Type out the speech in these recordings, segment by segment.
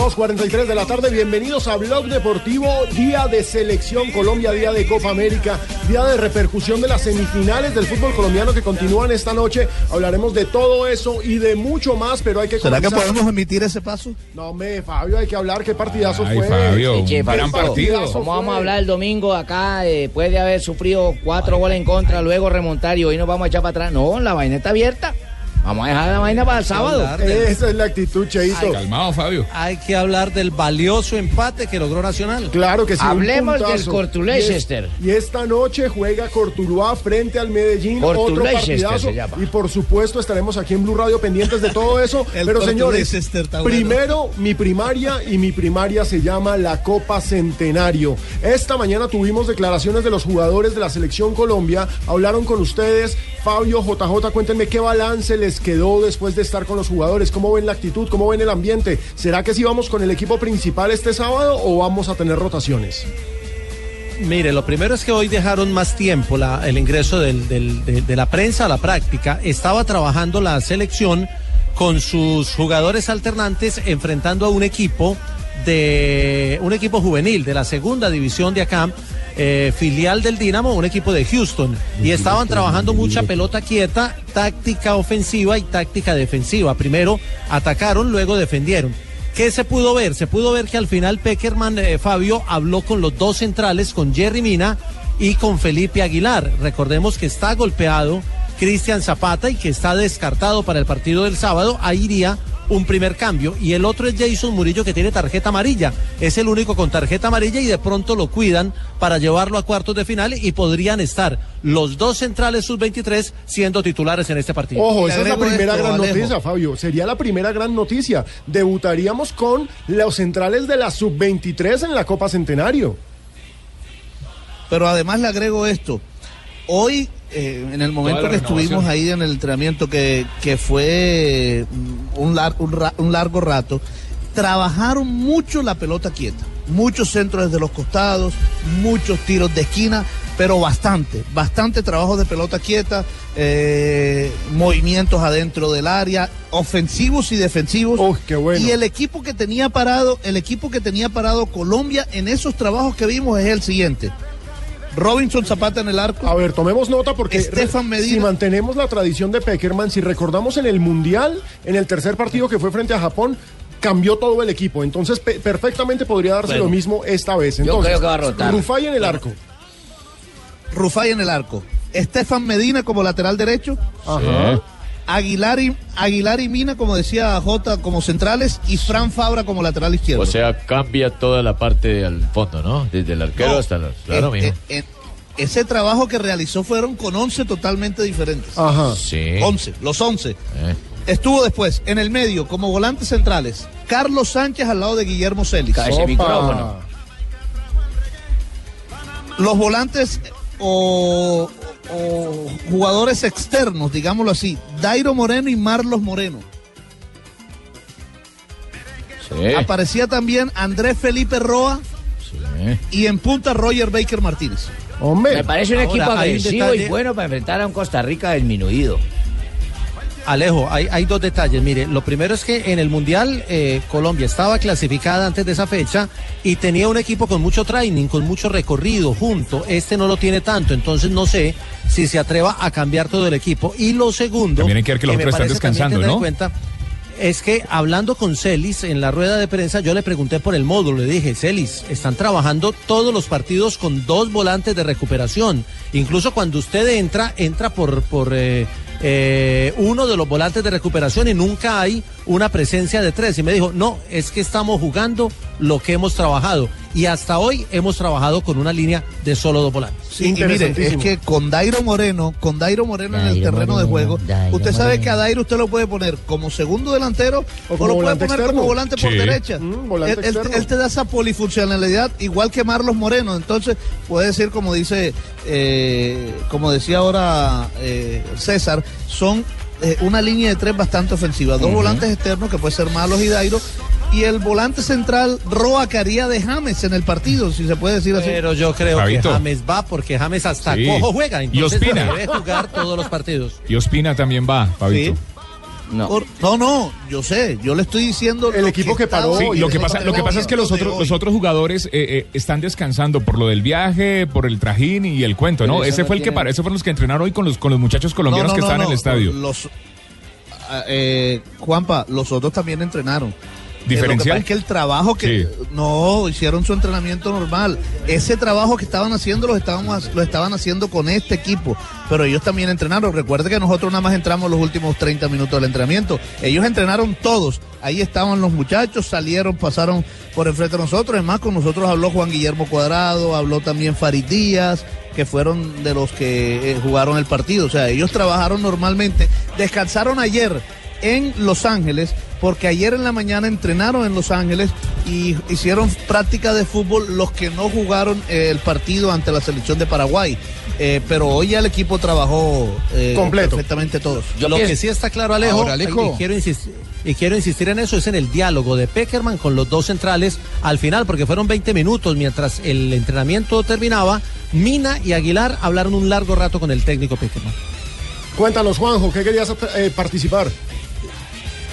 2.43 de la tarde, bienvenidos a Blog Deportivo, día de selección Colombia, día de Copa América, día de repercusión de las semifinales del fútbol colombiano que continúan esta noche. Hablaremos de todo eso y de mucho más, pero hay que ¿Será que podemos emitir ese paso? No, me, Fabio, hay que hablar qué partidazo Ay, fue. Fabio, Sí, che, gran Fabio, partido. ¿Cómo vamos a hablar el domingo acá después de haber sufrido cuatro goles en contra, luego remontar y hoy nos vamos a echar para atrás? No, la vaina está abierta. Vamos a dejar la vaina para el sábado. Esa es la actitud, Cheito. Calmado, Fabio. Hay que hablar del valioso empate que logró Nacional. Claro que sí. Hablemos del puntazo. Cortu Y es-. Y, esta noche juega Cortuluá frente al Medellín. Cortu otro partidazo. se llama. Y por supuesto estaremos aquí en Blue Radio pendientes de todo eso. El Pero señores, primero mi primaria y mi primaria se llama la Copa Centenario. Esta mañana tuvimos declaraciones de los jugadores de la Selección Colombia. Hablaron con ustedes. Fabio, JJ, cuéntenme qué balance les quedó después de estar con los jugadores. ¿Cómo ven la actitud? ¿Cómo ven el ambiente? ¿Será que sí vamos con el equipo principal este sábado o vamos a tener rotaciones? Mire, lo primero es que hoy dejaron más tiempo el ingreso de la prensa a la práctica. Estaba trabajando la selección con sus jugadores alternantes enfrentando a un equipo de un equipo juvenil de la segunda división de acá, eh, filial del Dinamo, un equipo de Houston. Y estaban trabajando mucha pelota quieta, táctica ofensiva y táctica defensiva. Primero atacaron, luego defendieron. ¿Qué se pudo ver? Se pudo ver que al final Peckerman, eh, Fabio, habló con los dos centrales, con Jerry Mina y con Felipe Aguilar. Recordemos que está golpeado Cristian Zapata y que está descartado para el partido del sábado. Ahí iría un primer cambio. Y el otro es Jason Murillo que tiene tarjeta amarilla. Es el único con tarjeta amarilla y de pronto lo cuidan para llevarlo a cuartos de final y podrían estar los dos centrales sub-23 siendo titulares en este partido. Ojo, esa es la primera esto, gran Alejo. noticia, Fabio. Sería la primera gran noticia. Debutaríamos con los centrales de la sub-23 en la Copa Centenario. Pero además le agrego esto. Hoy, eh, en el momento que estuvimos ahí en el entrenamiento, que, que fue mm, un, lar- un ra- un largo rato, trabajaron mucho la pelota quieta. Muchos centros desde los costados, muchos tiros de esquina, pero bastante, bastante trabajo de pelota quieta, eh, movimientos adentro del área, ofensivos y defensivos. Uy, qué bueno. Y el equipo que tenía parado, el equipo que tenía parado Colombia en esos trabajos que vimos es el siguiente. Robinson Zapata en el arco. A ver, tomemos nota porque Estefan Medina. si mantenemos la tradición de Peckerman, si recordamos en el Mundial, en el tercer partido que fue frente a Japón, cambió todo el equipo. Entonces, pe- perfectamente podría darse Bueno. lo mismo esta vez. Yo Entonces, creo que va a rotar. Rufai en el arco. Rufai en el arco. Estefan Medina como lateral derecho. Ajá. Aguilar y, Aguilar y Mina, como decía Jota, como centrales. Y Fran Fabra como lateral izquierdo. O sea, cambia toda la parte al fondo, ¿no? Desde el arquero No, hasta la... Claro, eh, eh, eh, ese trabajo que realizó fueron con 11 totalmente diferentes. Ajá. Sí. 11, los 11. Eh. Estuvo después en el medio como volantes centrales. Carlos Sánchez al lado de Guillermo Celis. Ese micrófono. Los volantes o, o jugadores externos, digámoslo así. Dairo Moreno y Marlos Moreno. Sí. Aparecía también Andrés Felipe Roa sí. y en punta Roger Baker Martínez. Hombre. Me parece un Ahora, equipo agresivo detalle- y bueno para enfrentar a un Costa Rica disminuido. Alejo, hay, hay dos detalles. Mire, lo primero es que en el Mundial eh, Colombia estaba clasificada antes de esa fecha y tenía un equipo con mucho training, con mucho recorrido junto. Este no lo tiene tanto, entonces no sé si se atreva a cambiar todo el equipo. Y lo segundo, También hay que ver que los otros están descansando, tener en ¿no? cuenta, es que hablando con Celis en la rueda de prensa, yo le pregunté por el módulo, le dije, Celis, están trabajando todos los partidos con dos volantes de recuperación. Incluso cuando usted entra, entra por, por eh, eh, uno de los volantes de recuperación y nunca hay una presencia de tres. Y me dijo, no, es que estamos jugando lo que hemos trabajado. Y hasta hoy hemos trabajado con una línea de solo dos volantes. Sí, y mire, es que con Dairo Moreno, con Dairo Moreno en el terreno de juego, Dairo usted sabe Moreno. que a Dairo usted lo puede poner como segundo delantero O lo puede volante poner externo. como volante por derecha. Mm, volante él, él- él te da esa polifuncionalidad igual que Marlos Moreno. Entonces puede decir como dice, eh, como decía ahora eh, César, son eh, una línea de tres bastante ofensiva. Dos volantes externos que puede ser Malos y Dairo. Y el volante central, Roa Caría de James en el partido, si se puede decir así. Pero yo creo Fabito. que James va porque James hasta Sí. cojo juega. Y Entonces Ospina. debe jugar todos los partidos. Y Ospina también va, Fabito. Sí. No. Por- no, no, yo sé, yo le estoy diciendo. El lo equipo que paró Sí, lo que pasa, lo que pasa es que los otros, los otros jugadores eh, eh, están descansando por lo del viaje, por el trajín y el cuento, ¿no? Pero Ese no fue el que paró, esos fueron los que entrenaron hoy con los con los muchachos colombianos No, no, que no, estaban en el estadio. Los, ah, eh, Juanpa, los otros también entrenaron. Eh, Lo que ¿Diferencial? es que el trabajo que Sí. no hicieron su entrenamiento normal. Ese trabajo que estaban haciendo lo estaban, lo estaban haciendo con este equipo, pero ellos también entrenaron. Recuerde que nosotros nada más entramos los últimos 30 minutos del entrenamiento. Ellos entrenaron todos. Ahí estaban los muchachos, salieron, pasaron por enfrente de nosotros. Es más, con nosotros habló Juan Guillermo Cuadrado, habló también Farid Díaz, que fueron de los que eh, jugaron el partido. O sea, ellos trabajaron normalmente. Descansaron ayer en Los Ángeles, porque ayer en la mañana entrenaron en Los Ángeles y hicieron práctica de fútbol los que no jugaron eh, el partido ante la selección de Paraguay. Eh, pero hoy ya el equipo trabajó eh, Completo. perfectamente todos. lo que sí está claro, Alejo, Ahora, Alejo. Y, quiero insistir, y quiero insistir en eso, es en el diálogo de Peckerman con los dos centrales al final, porque fueron 20 minutos mientras el entrenamiento terminaba. Mina y Aguilar hablaron un largo rato con el técnico Peckerman. Cuéntanos, Juanjo, ¿qué querías eh, participar?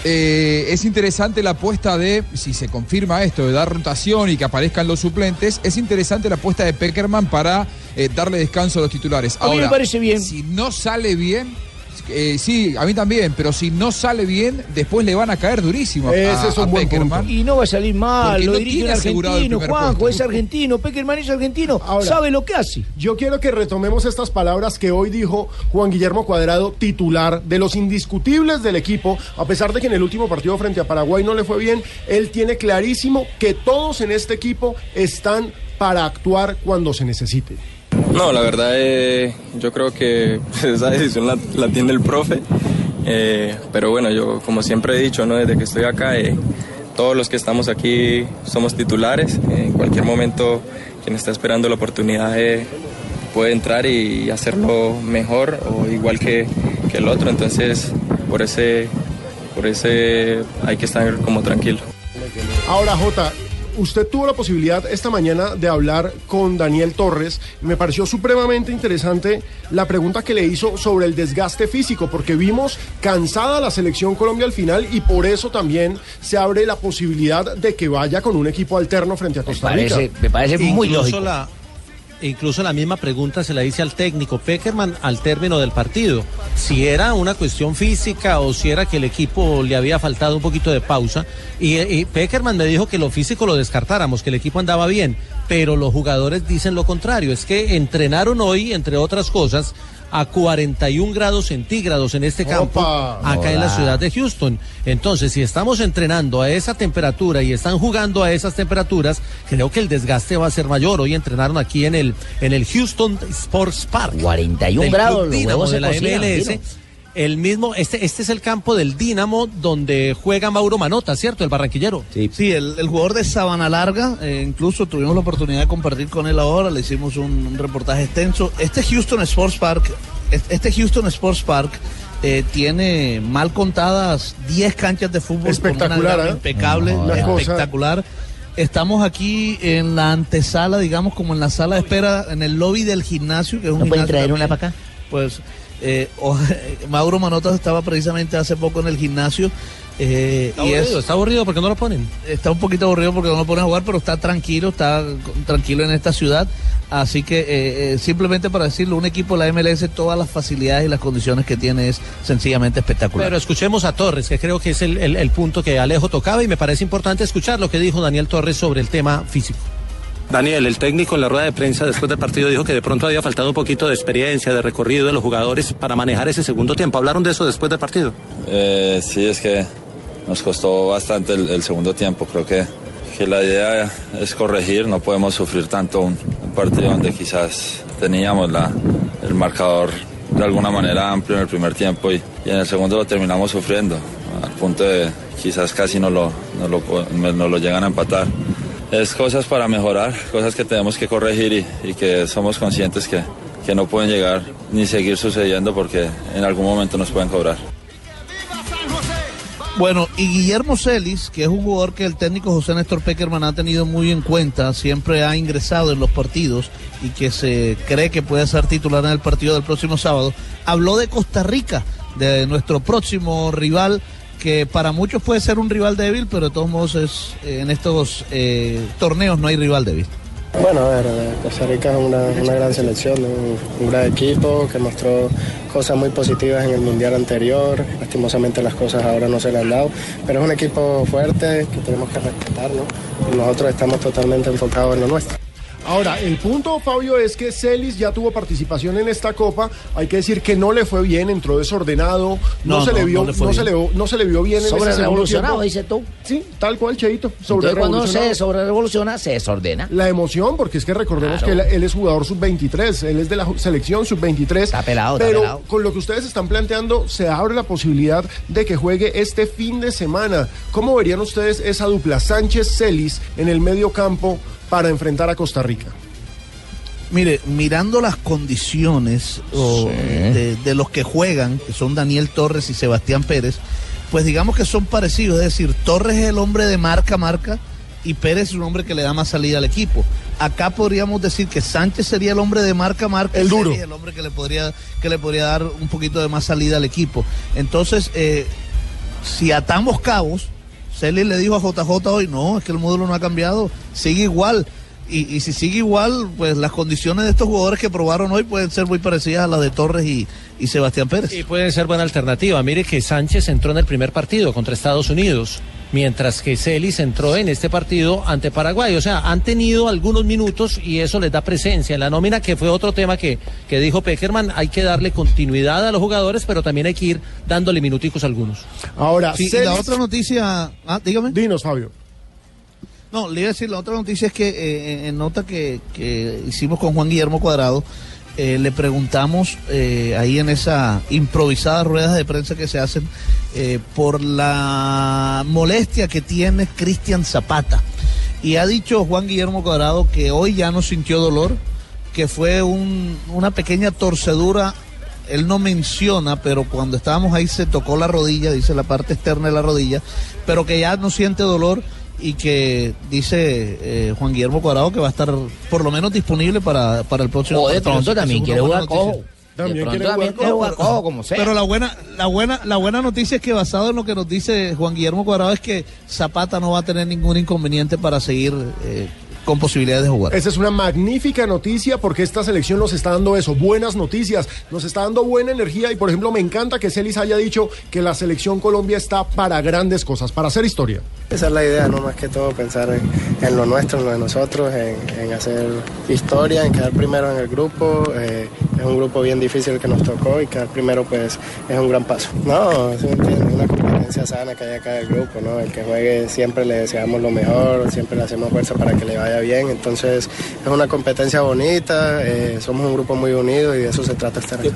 Eh, es interesante la apuesta de, si se confirma esto, de dar rotación y que aparezcan los suplentes, es interesante la apuesta de Peckerman para eh, darle descanso a los titulares. A mí me Ahora, parece bien. Si no sale bien, eh, sí, a mí también, pero si no sale bien, después le van a caer durísimo a, es un a buen punto. Y no va a salir mal, Porque lo no dirige un argentino, Juanjo, puesto. es argentino, Peckerman es argentino, Ahora- sabe lo que hace. Yo quiero que retomemos estas palabras que hoy dijo Juan Guillermo Cuadrado, titular de los indiscutibles del equipo, a pesar de que en el último partido frente a Paraguay no le fue bien, él tiene clarísimo que todos en este equipo están para actuar cuando se necesite. No, la verdad eh, yo creo que esa decisión la, tiene el profe, eh, pero bueno, yo como siempre he dicho, ¿no? desde que estoy acá, eh, todos los que estamos aquí somos titulares, en cualquier momento quien está esperando la oportunidad eh, puede entrar y hacerlo mejor o igual que, que el otro, entonces por ese, por ese hay que estar como tranquilo. Ahora, Jota, usted tuvo la posibilidad esta mañana de hablar con Daniel Torres y me pareció supremamente interesante la pregunta que le hizo sobre el desgaste físico, porque vimos cansada la selección Colombia al final y por eso también se abre la posibilidad de que vaya con un equipo alterno frente a Costa Rica. parece, me parece muy lógico. la, incluso la misma pregunta se la hice al técnico Peckerman al término del partido. Si era una cuestión física o si era que el equipo le había faltado un poquito de pausa. Y, y Peckerman me dijo que lo físico lo descartáramos, que el equipo andaba bien. Pero los jugadores dicen lo contrario. Es que entrenaron hoy, entre otras cosas, a 41 grados centígrados en este campo, Opa. acá en la ciudad de Houston. Entonces, si estamos entrenando a esa temperatura y están jugando a esas temperaturas, creo que el desgaste va a ser mayor. Hoy entrenaron aquí en el, en el Houston Sports Park. 41 del grados, los de la cocinan, MLS. El mismo, este, este es el campo del Dínamo donde juega Mauro Manota, ¿cierto? El barranquillero. Sí, el, el jugador de Sabana Larga, eh, incluso tuvimos la oportunidad de compartir con él ahora, le hicimos un, un reportaje extenso. Este Houston Sports Park, es- este Houston Sports Park eh, tiene mal contadas 10 canchas de fútbol. con Espectacular, una grama ¿eh? impecable, cosa- espectacular. Estamos aquí en la antesala, digamos, como en la sala de espera, en el lobby del gimnasio, que es un ¿No pueden gimnasio traer una para acá? Pues eh, o- Mauro Manotas estaba precisamente hace poco en el gimnasio. eh, Está y es- aburrido, está aburrido porque no lo ponen. está un poquito aburrido porque no lo ponen a jugar, pero está tranquilo, está tranquilo en esta ciudad. Así que eh, eh, simplemente para decirlo, un equipo de la MLS, todas las facilidades y las condiciones que tiene es sencillamente espectacular. Pero escuchemos a Torres, que creo que es el, el- el punto que Alejo tocaba y me parece importante escuchar lo que dijo Daniel Torres sobre el tema físico. Daniel, el técnico en la rueda de prensa después del partido dijo que de pronto había faltado un poquito de experiencia, de recorrido de los jugadores para manejar ese segundo tiempo. ¿Hablaron de eso después del partido? Eh, sí, es que nos costó bastante el, segundo tiempo. Creo que, que la idea es corregir, no podemos sufrir tanto un, partido donde quizás teníamos la, el marcador de alguna manera amplio en el primer tiempo y, en el segundo lo terminamos sufriendo, al punto de quizás casi no no lo, no lo llegan a empatar. Es cosas para mejorar, cosas que tenemos que corregir y, que somos conscientes que, que no pueden llegar ni seguir sucediendo porque en algún momento nos pueden cobrar. Bueno, y Guillermo Celis, que es un jugador que el técnico José Néstor Peckerman ha tenido muy en cuenta, siempre ha ingresado en los partidos y que se cree que puede ser titular en el partido del próximo sábado, habló de Costa Rica, de nuestro próximo rival que para muchos puede ser un rival débil, pero de todos modos es, eh, en estos eh, torneos no hay rival débil. Bueno, a ver, eh, Costa Rica es una, una gran selección, un, un gran equipo que mostró cosas muy positivas en el Mundial anterior. Lastimosamente las cosas ahora no se le han dado, pero es un equipo fuerte que tenemos que respetar, ¿no? Y nosotros estamos totalmente enfocados en lo nuestro. Ahora, el punto, Fabio, es que Celis ya tuvo participación en esta copa. Hay que decir que no le fue bien, entró desordenado, no, No, se le vio, no se le, bien. no se le vio bien en Sobre ese segundo revolucionado, dice tú. Sí, tal cual, Cheito. Sobre Entonces cuando se sobre revoluciona, se desordena. La emoción, porque es que recordemos Claro. que él, él es jugador sub-23, él es de la selección sub-23. Está pelado, está Pero pelado. con lo que ustedes están planteando, se abre la posibilidad de que juegue este fin de semana. ¿Cómo verían ustedes esa dupla Sánchez-Celis en el medio campo para enfrentar a Costa Rica? Mire, mirando las condiciones de, de los que juegan, que son Daniel Torres y Sebastián Pérez, pues digamos que son parecidos. Es decir, Torres es el hombre de marca marca y Pérez es un hombre que le da más salida al equipo. Acá podríamos decir que Sánchez sería el hombre de marca a marca. El y duro. El hombre que le podría, que le podría dar un poquito de más salida al equipo. Entonces, eh, si atamos cabos, Celis le dijo a JJ hoy, no, es que el módulo no ha cambiado, sigue igual. Y, y si sigue igual, pues las condiciones de estos jugadores que probaron hoy pueden ser muy parecidas a las de Torres y, y Sebastián Pérez. Y puede ser buena alternativa. Mire que Sánchez entró en el primer partido contra Estados Unidos, mientras que Celis entró en este partido ante Paraguay. O sea, han tenido algunos minutos y eso les da presencia en la nómina, que fue otro tema que, que dijo Peckerman. Hay que darle continuidad a los jugadores, pero también hay que ir dándole minuticos a algunos. Ahora, Sí, y la otra noticia, ah, dígame. Dinos, Fabio. No, le iba a decir, la otra noticia es que eh, en nota que, que hicimos con Juan Guillermo Cuadrado, eh, le preguntamos eh, ahí en esa improvisada ruedas de prensa que se hacen eh, por la molestia que tiene Cristian Zapata. Y ha dicho Juan Guillermo Cuadrado que hoy ya no sintió dolor, que fue un- una pequeña torcedura. Él no menciona, pero cuando estábamos ahí se tocó la rodilla, dice la parte externa de la rodilla, pero que ya no siente dolor y que dice eh, Juan Guillermo Cuadrado que va a estar por lo menos disponible para, para el próximo O de pronto también quiere jugar cojo. De pronto también quiere jugar cojo, como sea. Pero la buena, la buena, la buena noticia es que basado en lo que nos dice Juan Guillermo Cuadrado es que Zapata no va a tener ningún inconveniente para seguir eh, con posibilidades de jugar. Esa es una magnífica noticia porque esta selección nos está dando eso, buenas noticias, nos está dando buena energía y por ejemplo me encanta que Celis haya dicho que la selección Colombia está para grandes cosas, para hacer historia. Esa es la idea, no más que todo pensar en, lo nuestro, en lo de nosotros, en, hacer historia, en quedar primero en el grupo. eh, es un grupo bien difícil que nos tocó y quedar primero pues es un gran paso. No, entiendes, una competencia sana que hay acá en el grupo, ¿no? El que juegue siempre le deseamos lo mejor, siempre le hacemos fuerza para que le vaya bien. Entonces es una competencia bonita, eh, somos un grupo muy unido y de eso se trata estar aquí.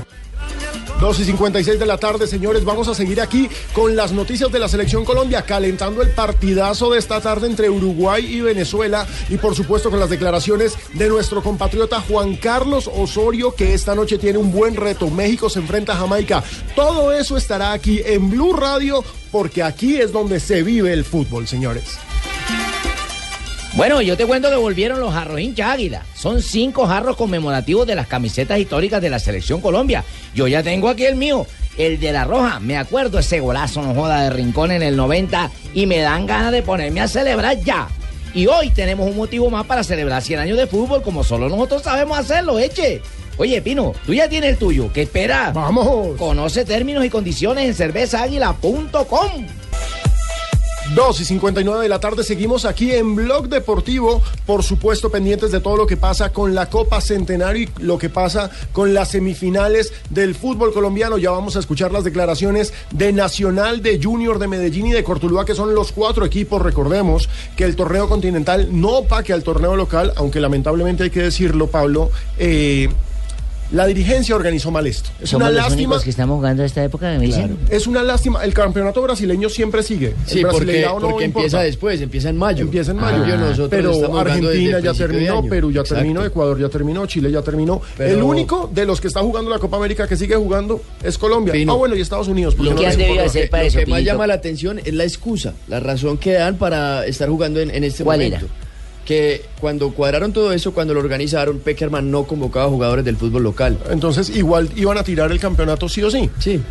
2 y 56 de la tarde, señores, vamos a seguir aquí con las noticias de la selección Colombia, calentando el partidazo de esta tarde entre Uruguay y Venezuela y por supuesto con las declaraciones de nuestro compatriota Juan Carlos Osorio, que esta noche tiene un buen reto. México se enfrenta a Jamaica. Todo eso estará aquí en Blue Radio porque aquí es donde se vive el fútbol, señores. Bueno, yo te cuento que volvieron los jarros hincha águila. Son cinco jarros conmemorativos de las camisetas históricas de la selección Colombia. Yo ya tengo aquí el mío, el de la roja. Me acuerdo ese golazo, no joda, de Rincón en el 90 y me dan ganas de ponerme a celebrar ya. Y hoy tenemos un motivo más para celebrar 100 años de fútbol como solo nosotros sabemos hacerlo, eche. Oye, Pino, tú ya tienes el tuyo. ¿Qué esperas? Vamos. Conoce términos y condiciones en cervezaaguila.com. 2 y 59 de la tarde seguimos aquí en Blog Deportivo, por supuesto pendientes de todo lo que pasa con la Copa Centenario y lo que pasa con las semifinales del fútbol colombiano. Ya vamos a escuchar las declaraciones de Nacional, de Junior, de Medellín y de Cortuluá, que son los cuatro equipos. Recordemos que el torneo continental no opaque al torneo local, aunque lamentablemente hay que decirlo, Pablo. eh, la dirigencia organizó mal esto. Es Somos una los lástima. únicos que estamos jugando esta época, me dicen. Es una lástima. El campeonato brasileño siempre sigue. Sí, el porque, brasileirao no porque importa. empieza después, empieza en mayo. Empieza en mayo. Nosotros pero Argentina ya principio de terminó, año. Perú ya Exacto. terminó, Ecuador ya terminó, Chile ya terminó. Pero- El único de los que está jugando la Copa América que sigue jugando es Colombia. Pino. Ah, bueno, y Estados Unidos. porque Lo no que, les importa. que- lo que más llama la atención es la excusa, la razón que dan para estar jugando en, en este ¿Cuál momento. Que cuando cuadraron todo eso, cuando lo organizaron, Peckerman no convocaba jugadores del fútbol local. Entonces, igual iban a tirar el campeonato sí o sí. Sí.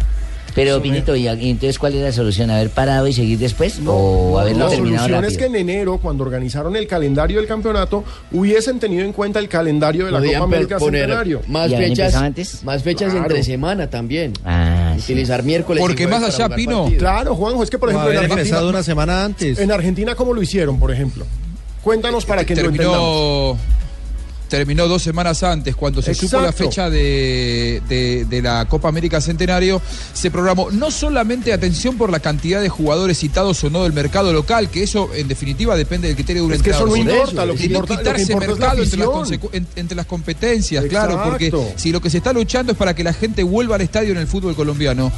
Pero, Pinito, ¿y entonces cuál es la solución? ¿Haber parado y seguir después? ¿O haberlo la terminado solución rápido? es que en enero, cuando organizaron el calendario del campeonato, hubiesen tenido en cuenta el calendario de la Podían Copa América Centenario. Más ¿Y habían fechas, antes? más fechas Claro. entre semana también. Ah, sí. Utilizar miércoles. y Porque más allá, Pino. Claro, Juanjo, es que por ejemplo en haber empezado Argentina, una semana antes. en Argentina, ¿cómo lo hicieron, por ejemplo? Cuéntanos para que lo entendamos. terminó, terminó dos semanas antes, cuando se supo la fecha de, de- de la Copa América Centenario, se programó no solamente atención por la cantidad de jugadores citados o no del mercado local, que eso en definitiva depende del criterio de un Es que eso no importa, lo que importa- lo que quitarse importa es la mercado entre las, entre las competencias, claro, porque si lo que se está luchando es para que la gente vuelva al estadio en el fútbol colombiano,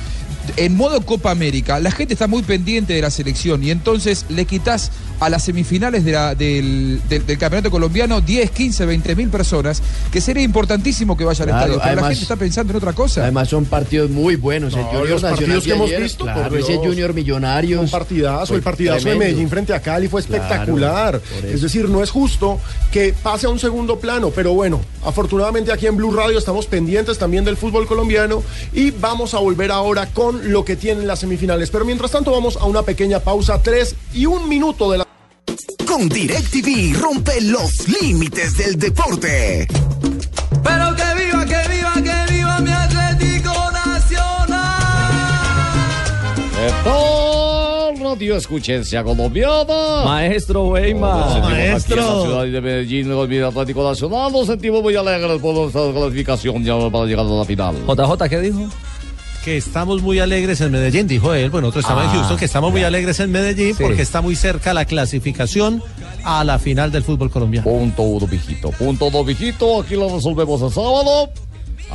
en modo Copa América, la gente está muy pendiente de la selección y entonces le quitas a las semifinales de la- del, del- del campeonato colombiano 10, 15, 20 mil personas, que sería importantísimo que vayan al Claro, estadio, pero la gente está pensando en otra cosa. Además son partidos muy buenos. el No, Junior los Nacional partidos que hemos ayer, visto, claro, por ese. Junior Millonarios. Un partidazo, fue el partidazo tremendo. de Medellín frente a Cali fue espectacular. es decir, no es justo que pase a un segundo plano, pero bueno, afortunadamente aquí en Blue Radio estamos pendientes también del fútbol colombiano y vamos a volver ahora con lo que tienen las semifinales. Pero mientras tanto vamos a una pequeña pausa, tres y un minuto de la... Con DirecTV rompe los límites del deporte. Pero que viva, que viva, que viva mi Atlético Nacional. Radio Escuchencia Colombiana. Maestro Weimar. Nos sentimos Aquí en Maestro. la ciudad de Medellín, el Atlético Nacional, nos sentimos muy alegres por nuestra clasificación ya para llegar a la final. JJ, ¿qué dijo? Que estamos muy alegres en Medellín, dijo él. Bueno, nosotros estamos Ah, en Houston, que estamos muy alegres en Medellín Sí. porque está muy cerca la clasificación a la final del fútbol colombiano. Punto uno, mijito. Punto dos, mijito. Aquí lo resolvemos el sábado.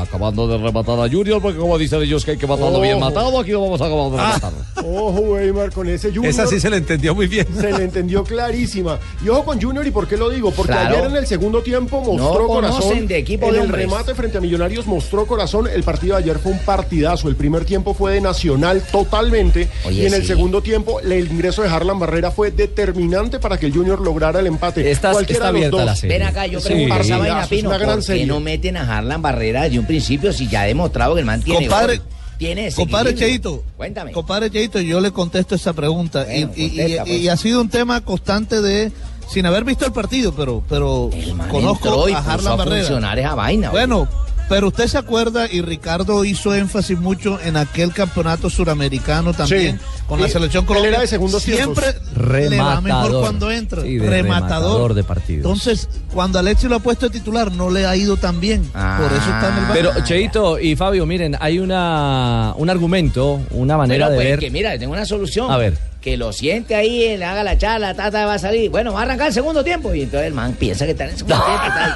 Acabando de rematar a Junior, porque como dicen ellos que hay que matarlo bien matado, aquí lo vamos a acabar de Ah. rematar. Ojo, Weimar, con ese Junior. Esa sí se le entendió muy bien. Se le entendió clarísima. Y ojo con Junior, ¿y por qué lo digo? Porque Claro. ayer en el segundo tiempo mostró No corazón. conocen de equipo en de el hombres. remate frente a Millonarios mostró corazón. El partido de ayer fue un partidazo. El primer tiempo fue de Nacional totalmente. Oye, y en el sí. segundo tiempo, el ingreso de Harlan Barrera fue determinante para que el Junior lograra el empate. Está- Cualquiera está de los dos. la serie. Ven acá, yo Sí, pregunto es Pino, una gran ¿por qué serie. no meten a Harlan Barrera desde un principio si ya ha demostrado que el man tiene Compadre, gol? Tiene Compadre? Cheito, Cuéntame. compadre Cheito, yo le contesto esa pregunta. Y- Bueno, y, y- pues. y ha sido un tema constante de, sin haber visto el partido, pero, pero conozco y a Harlan Barrera. funcionar esa vaina. Bueno, pero usted se acuerda, y Ricardo hizo énfasis mucho en aquel campeonato suramericano también, Sí. con la selección colombiana. era de segundos Siempre tiempos. le va mejor Rematador. cuando entra. Sí, de rematador de partidos. Entonces, cuando Alexis lo ha puesto de titular, no le ha ido tan bien. Por eso está en el banco. Pero Cheito y Fabio, miren, hay una un argumento, una manera Pero, de pues, ver. que mira, tengo una solución. A ver. Que lo siente ahí, le haga la charla, tata va a salir. Bueno, va a arrancar el segundo tiempo. Y entonces el man piensa que está en el segundo tiempo. tal,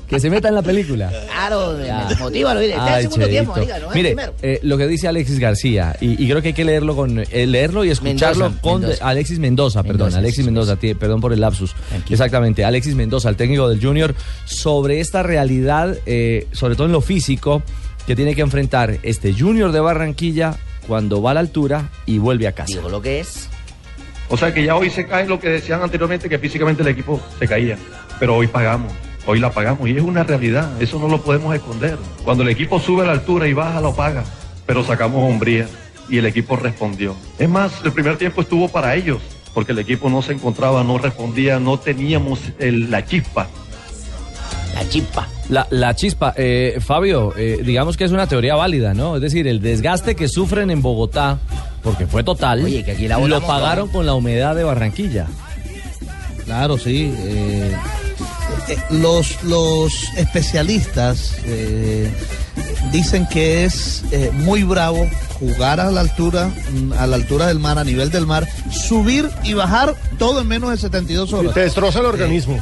que se meta en la película. Claro, motívalo. Está en el segundo tiempo, diga, no Mire, primero. eh, lo que dice Alexis García, y, y creo que hay que leerlo con eh, leerlo y escucharlo Mendoza, con Mendoza. Alexis Mendoza, perdón, Mendoza, Alexis Mendoza, perdón por el lapsus. Exactamente, Alexis Mendoza, el técnico del Junior, sobre esta realidad, eh, sobre todo en lo físico, que tiene que enfrentar este Junior de Barranquilla cuando va a la altura y vuelve a casa. Digo lo que es. O sea que ya hoy se cae lo que decían anteriormente, que físicamente el equipo se caía. Pero hoy pagamos, hoy la pagamos. Y es una realidad, eso no lo podemos esconder. Cuando el equipo sube a la altura y baja, lo paga. Pero sacamos hombría y el equipo respondió. Es más, el primer tiempo estuvo para ellos, porque el equipo no se encontraba, no respondía, no teníamos el- la chispa. La chispa. La, la chispa, eh, Fabio, eh, digamos que es una teoría válida, ¿no? Es decir, el desgaste que sufren en Bogotá, porque fue total, Oye, que aquí la lo pagaron con la humedad de Barranquilla. Claro, sí. eh, los, los especialistas eh, dicen que es eh, muy bravo jugar a la altura, a la altura del mar, a nivel del mar, subir y bajar todo en menos de 72 horas. Te destroza el organismo.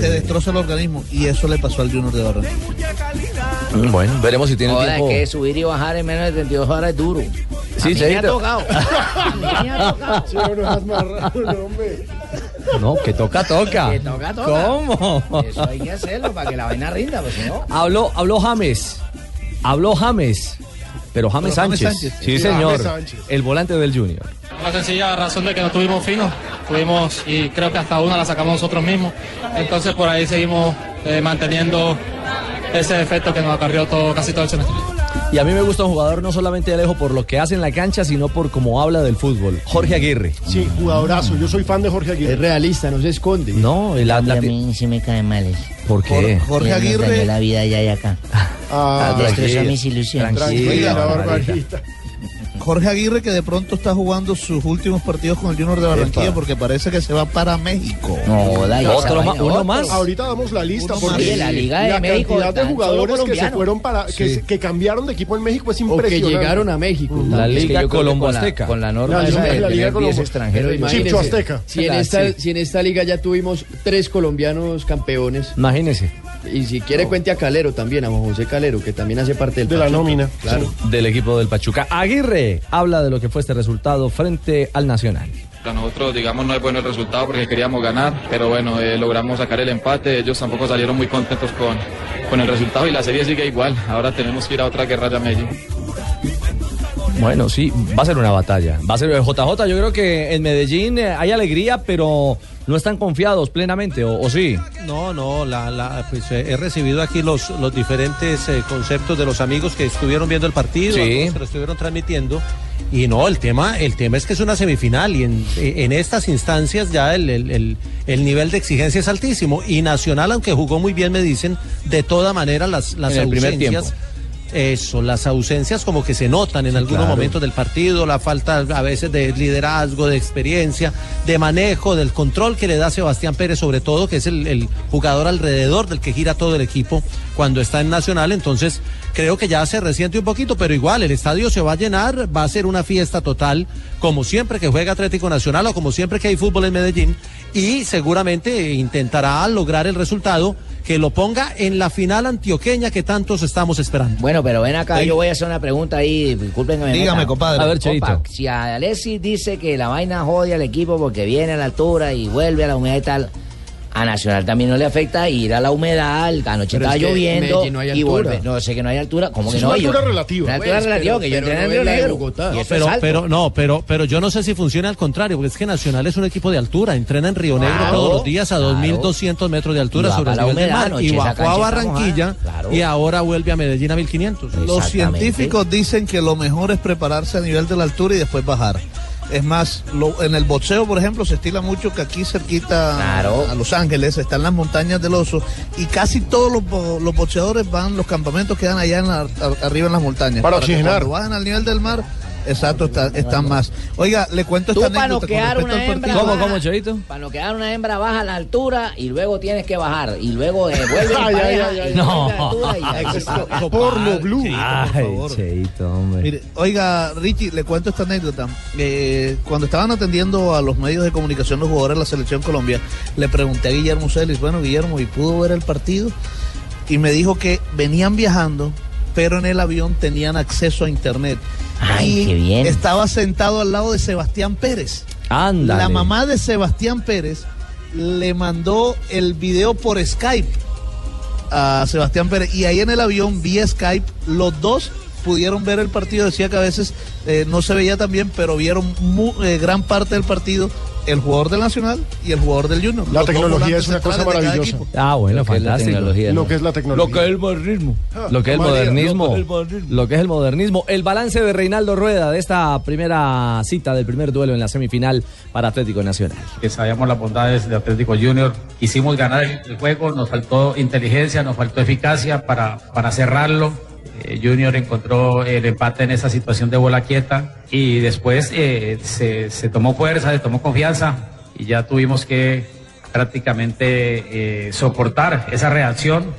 Te destroza el organismo y eso le pasó al Junior de Barranquilla. Bueno, veremos si tiene Ahora es tiempo. que subir y bajar en menos de 32 horas es duro. Sí, a mí me ha tocado. A mí me ha tocado. Sí, no seas marrano, hombre. No, que toca, toca. Que toca, toca. ¿Cómo? Eso hay que hacerlo para que la vaina rinda, pues si no. Habló, habló James. Habló James. Pero James Pero James Sánchez. Sánchez. Sí, Sí, señor. James Sánchez. El volante del Junior. La sencilla razón de que no tuvimos finos, tuvimos y creo que hasta una la sacamos nosotros mismos. Entonces por ahí seguimos eh, manteniendo ese efecto que nos acarrió todo, casi todo el semestre. Y a mí me gusta un jugador no solamente Alejo por lo que hace en la cancha, sino por cómo habla del fútbol. Jorge Aguirre. Sí, jugadorazo. Yo soy fan de Jorge Aguirre. Es realista, no se esconde. No, el mí, a mí sí me cae mal eso. ¿Por qué? Jorge Él nos dañó Aguirre. la vida allá y acá. Ah, Destrozó tranquila, mis ilusiones. tranquila, Barbarita. Barbarita. Jorge Aguirre que de pronto está jugando sus últimos partidos con el Junior de Barranquilla Epa. porque parece que se va para México. No, da Otro ma- uno más. Ahorita damos la lista Uno porque más. La Liga de la México, cantidad de jugadores que se fueron para que, Sí. se- que cambiaron de equipo en México es O que impresionante. llegaron a México. La Es Liga que Colombo con la- Azteca. Con la norma La esa Liga- de la Liga tener 10 Colombo. extranjeros. Imagínese, Azteca. Si en, esta, sí. si en esta liga ya tuvimos tres colombianos campeones, Imagínese, y si quiere cuente a Calero también, a Juan José Calero, que también hace parte del De la nómina. Claro. del equipo del Pachuca. Aguirre habla de lo que fue este resultado frente al Nacional. Para nosotros, digamos, no es bueno el resultado porque queríamos ganar, pero bueno, eh, logramos sacar el empate. Ellos tampoco salieron muy contentos con, con el resultado y la serie sigue igual. Ahora tenemos que ir a otra guerra ya Medellín. Bueno, sí, va a ser una batalla. Va a ser JJ. Yo creo que en Medellín eh, hay alegría, pero no están confiados plenamente, ¿o, o sí? No, no, la, la, pues, eh, he recibido aquí los, los diferentes eh, conceptos de los amigos que estuvieron viendo el partido, Sí. que lo estuvieron transmitiendo. Y no, el tema, el tema es que es una semifinal y en, eh, en estas instancias ya el, el- el- el nivel de exigencia es altísimo. Y Nacional, aunque jugó muy bien, me dicen, de toda manera las, las En el primer ausencias. tiempo. Eso, las ausencias como que se notan en algunos claro. momentos del partido, la falta a veces de liderazgo, de experiencia, de manejo, del control que le da Sebastián Pérez, sobre todo, que es el, el jugador alrededor del que gira todo el equipo cuando está en Nacional. Entonces, creo que ya se resiente un poquito, pero igual el estadio se va a llenar, va a ser una fiesta total, como siempre que juega Atlético Nacional o como siempre que hay fútbol en Medellín, y seguramente intentará lograr el resultado que lo ponga en la final antioqueña que tantos estamos esperando. Bueno, pero ven acá, yo voy a hacer una pregunta ahí, disculpen que me Dígame, meta. compadre. A ver, Opa, Cheito. si Alexis dice que la vaina jode al equipo porque viene a la altura y vuelve a la humedad y tal, a Nacional también no le afecta ir a la humedad, anoche Pero estaba es que en lloviendo no hay y vuelve. No sé que no hay altura, ¿cómo que Es no? una Yo- altura relativa. Una altura Pues, relativa, pero- que yo pero no en Río Negro. Bogotá. Y eso pero, es alto. pero no, pero, pero yo no sé si funciona al contrario, porque es que Nacional es un equipo de altura, entrena en Río Negro Claro, todos los días a claro. 2.200 metros de altura sobre el nivel del humedad, mar anoche y bajó a Barranquilla claro. y ahora vuelve a Medellín a 1.500. Los científicos dicen que lo mejor es prepararse a nivel de la altura y después bajar. Es más, lo- en el boxeo, por ejemplo, se estila mucho que aquí cerquita Claro. a Los Ángeles están las montañas del oso y casi todos los, los boxeadores van, los campamentos quedan allá en la- a- arriba en las montañas. Para oxigenar. Cuando bajan al nivel del mar, exacto, está- están más. Oiga, le cuento Tú esta para anécdota con noquear una hembra. ¿Cómo, cómo, Cheito? Para noquear una hembra baja a la altura y luego tienes que bajar. Y luego eh, vuelve Ay, ay, ay, ay. No. co- porno blue. Ay, favor. Cheito, hombre. Mire, oiga, Richie, le cuento esta anécdota. Eh, cuando estaban atendiendo a los medios de comunicación los jugadores de la Selección Colombia, le pregunté a Guillermo Celis, bueno, Guillermo, ¿y pudo ver el partido? Y me dijo que venían viajando, pero en el avión tenían acceso a internet. Ay, y qué bien. estaba sentado al lado de Sebastián Pérez. Ándale. La mamá de Sebastián Pérez le mandó el video por Skype a Sebastián Pérez y ahí en el avión vía Skype los dos pudieron ver el partido. Decía que a veces eh, no se veía tan bien, pero vieron mu- eh, gran parte del partido el jugador del Nacional y el jugador del Junior. La tecnología es una cosa maravillosa. Ah, bueno, Lo que es la fantástico. tecnología, Lo que es la tecnología. el modernismo. Ah, Lo que es el modernismo. lo que es el modernismo. Lo que es el modernismo. El balance de Reinaldo Rueda de esta primera cita del primer duelo en la semifinal para Atlético Nacional. que sabíamos las bondades de Atlético Junior. Quisimos ganar el, el juego, nos faltó inteligencia, nos faltó eficacia para, para cerrarlo. Eh, Junior encontró el empate en esa situación de bola quieta y después eh, se, se tomó fuerza, se tomó confianza y ya tuvimos que prácticamente eh, soportar esa reacción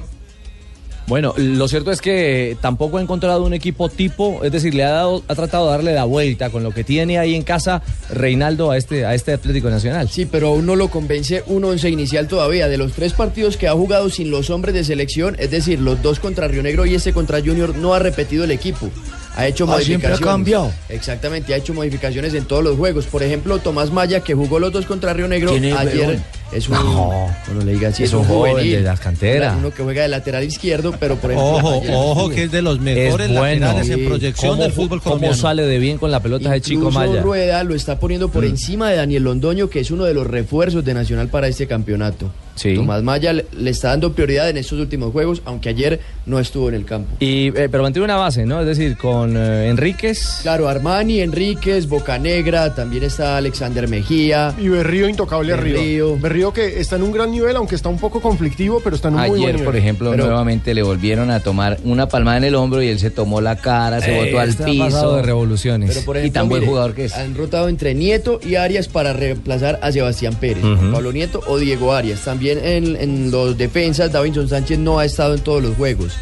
Bueno, lo cierto es que tampoco ha encontrado un equipo tipo, es decir, le ha dado, ha tratado de darle la vuelta con lo que tiene ahí en casa Reinaldo a este, a este Atlético Nacional. Sí, pero aún no lo convence un once inicial todavía. De los tres partidos que ha jugado sin los hombres de selección, es decir, los dos contra Río Negro y este contra Junior, no ha repetido el equipo. Ha hecho Ah, siempre ha modificaciones. cambiado. Exactamente, ha hecho modificaciones en todos los juegos. Por ejemplo, Tomás Maya, que jugó los dos contra Río Negro ¿Quién es, ayer. Es un. No. no le diga así, Es es, un un joven juvenil. de las canteras. Uno que juega de lateral izquierdo, pero por ejemplo. Ojo, ojo, que es de los mejores Es bueno. laterales en Sí. proyección ¿Cómo, del fútbol cómo colombiano. sale de bien con la pelota de Chico Maya? Rueda lo está poniendo por Mm. encima de Daniel Londoño, que es uno de los refuerzos de Nacional para este campeonato. Tomás Maya le, le está dando prioridad en estos últimos juegos, aunque ayer no estuvo en el campo. Y, eh, pero mantiene una base, ¿no? Es decir, con eh, Enríquez. Claro, Armani, Enríquez, Bocanegra, también está Alexander Mejía. Y Berrío intocable Berrío. arriba. Berrío que está en un gran nivel, aunque está un poco conflictivo, pero está en un muy buen Ayer, nivel. por ejemplo, Pero- nuevamente le volvieron a tomar una palmada en el hombro y él se tomó la cara, se Eh, botó al piso. de revoluciones. Pero por y ejemplo, tan buen mire, jugador que es. Han rotado entre Nieto y Arias para reemplazar a Sebastián Pérez. Ujú. Pablo Nieto o Diego Arias. También en, en los defensas, Davinson Sánchez no ha estado en todos los juegos.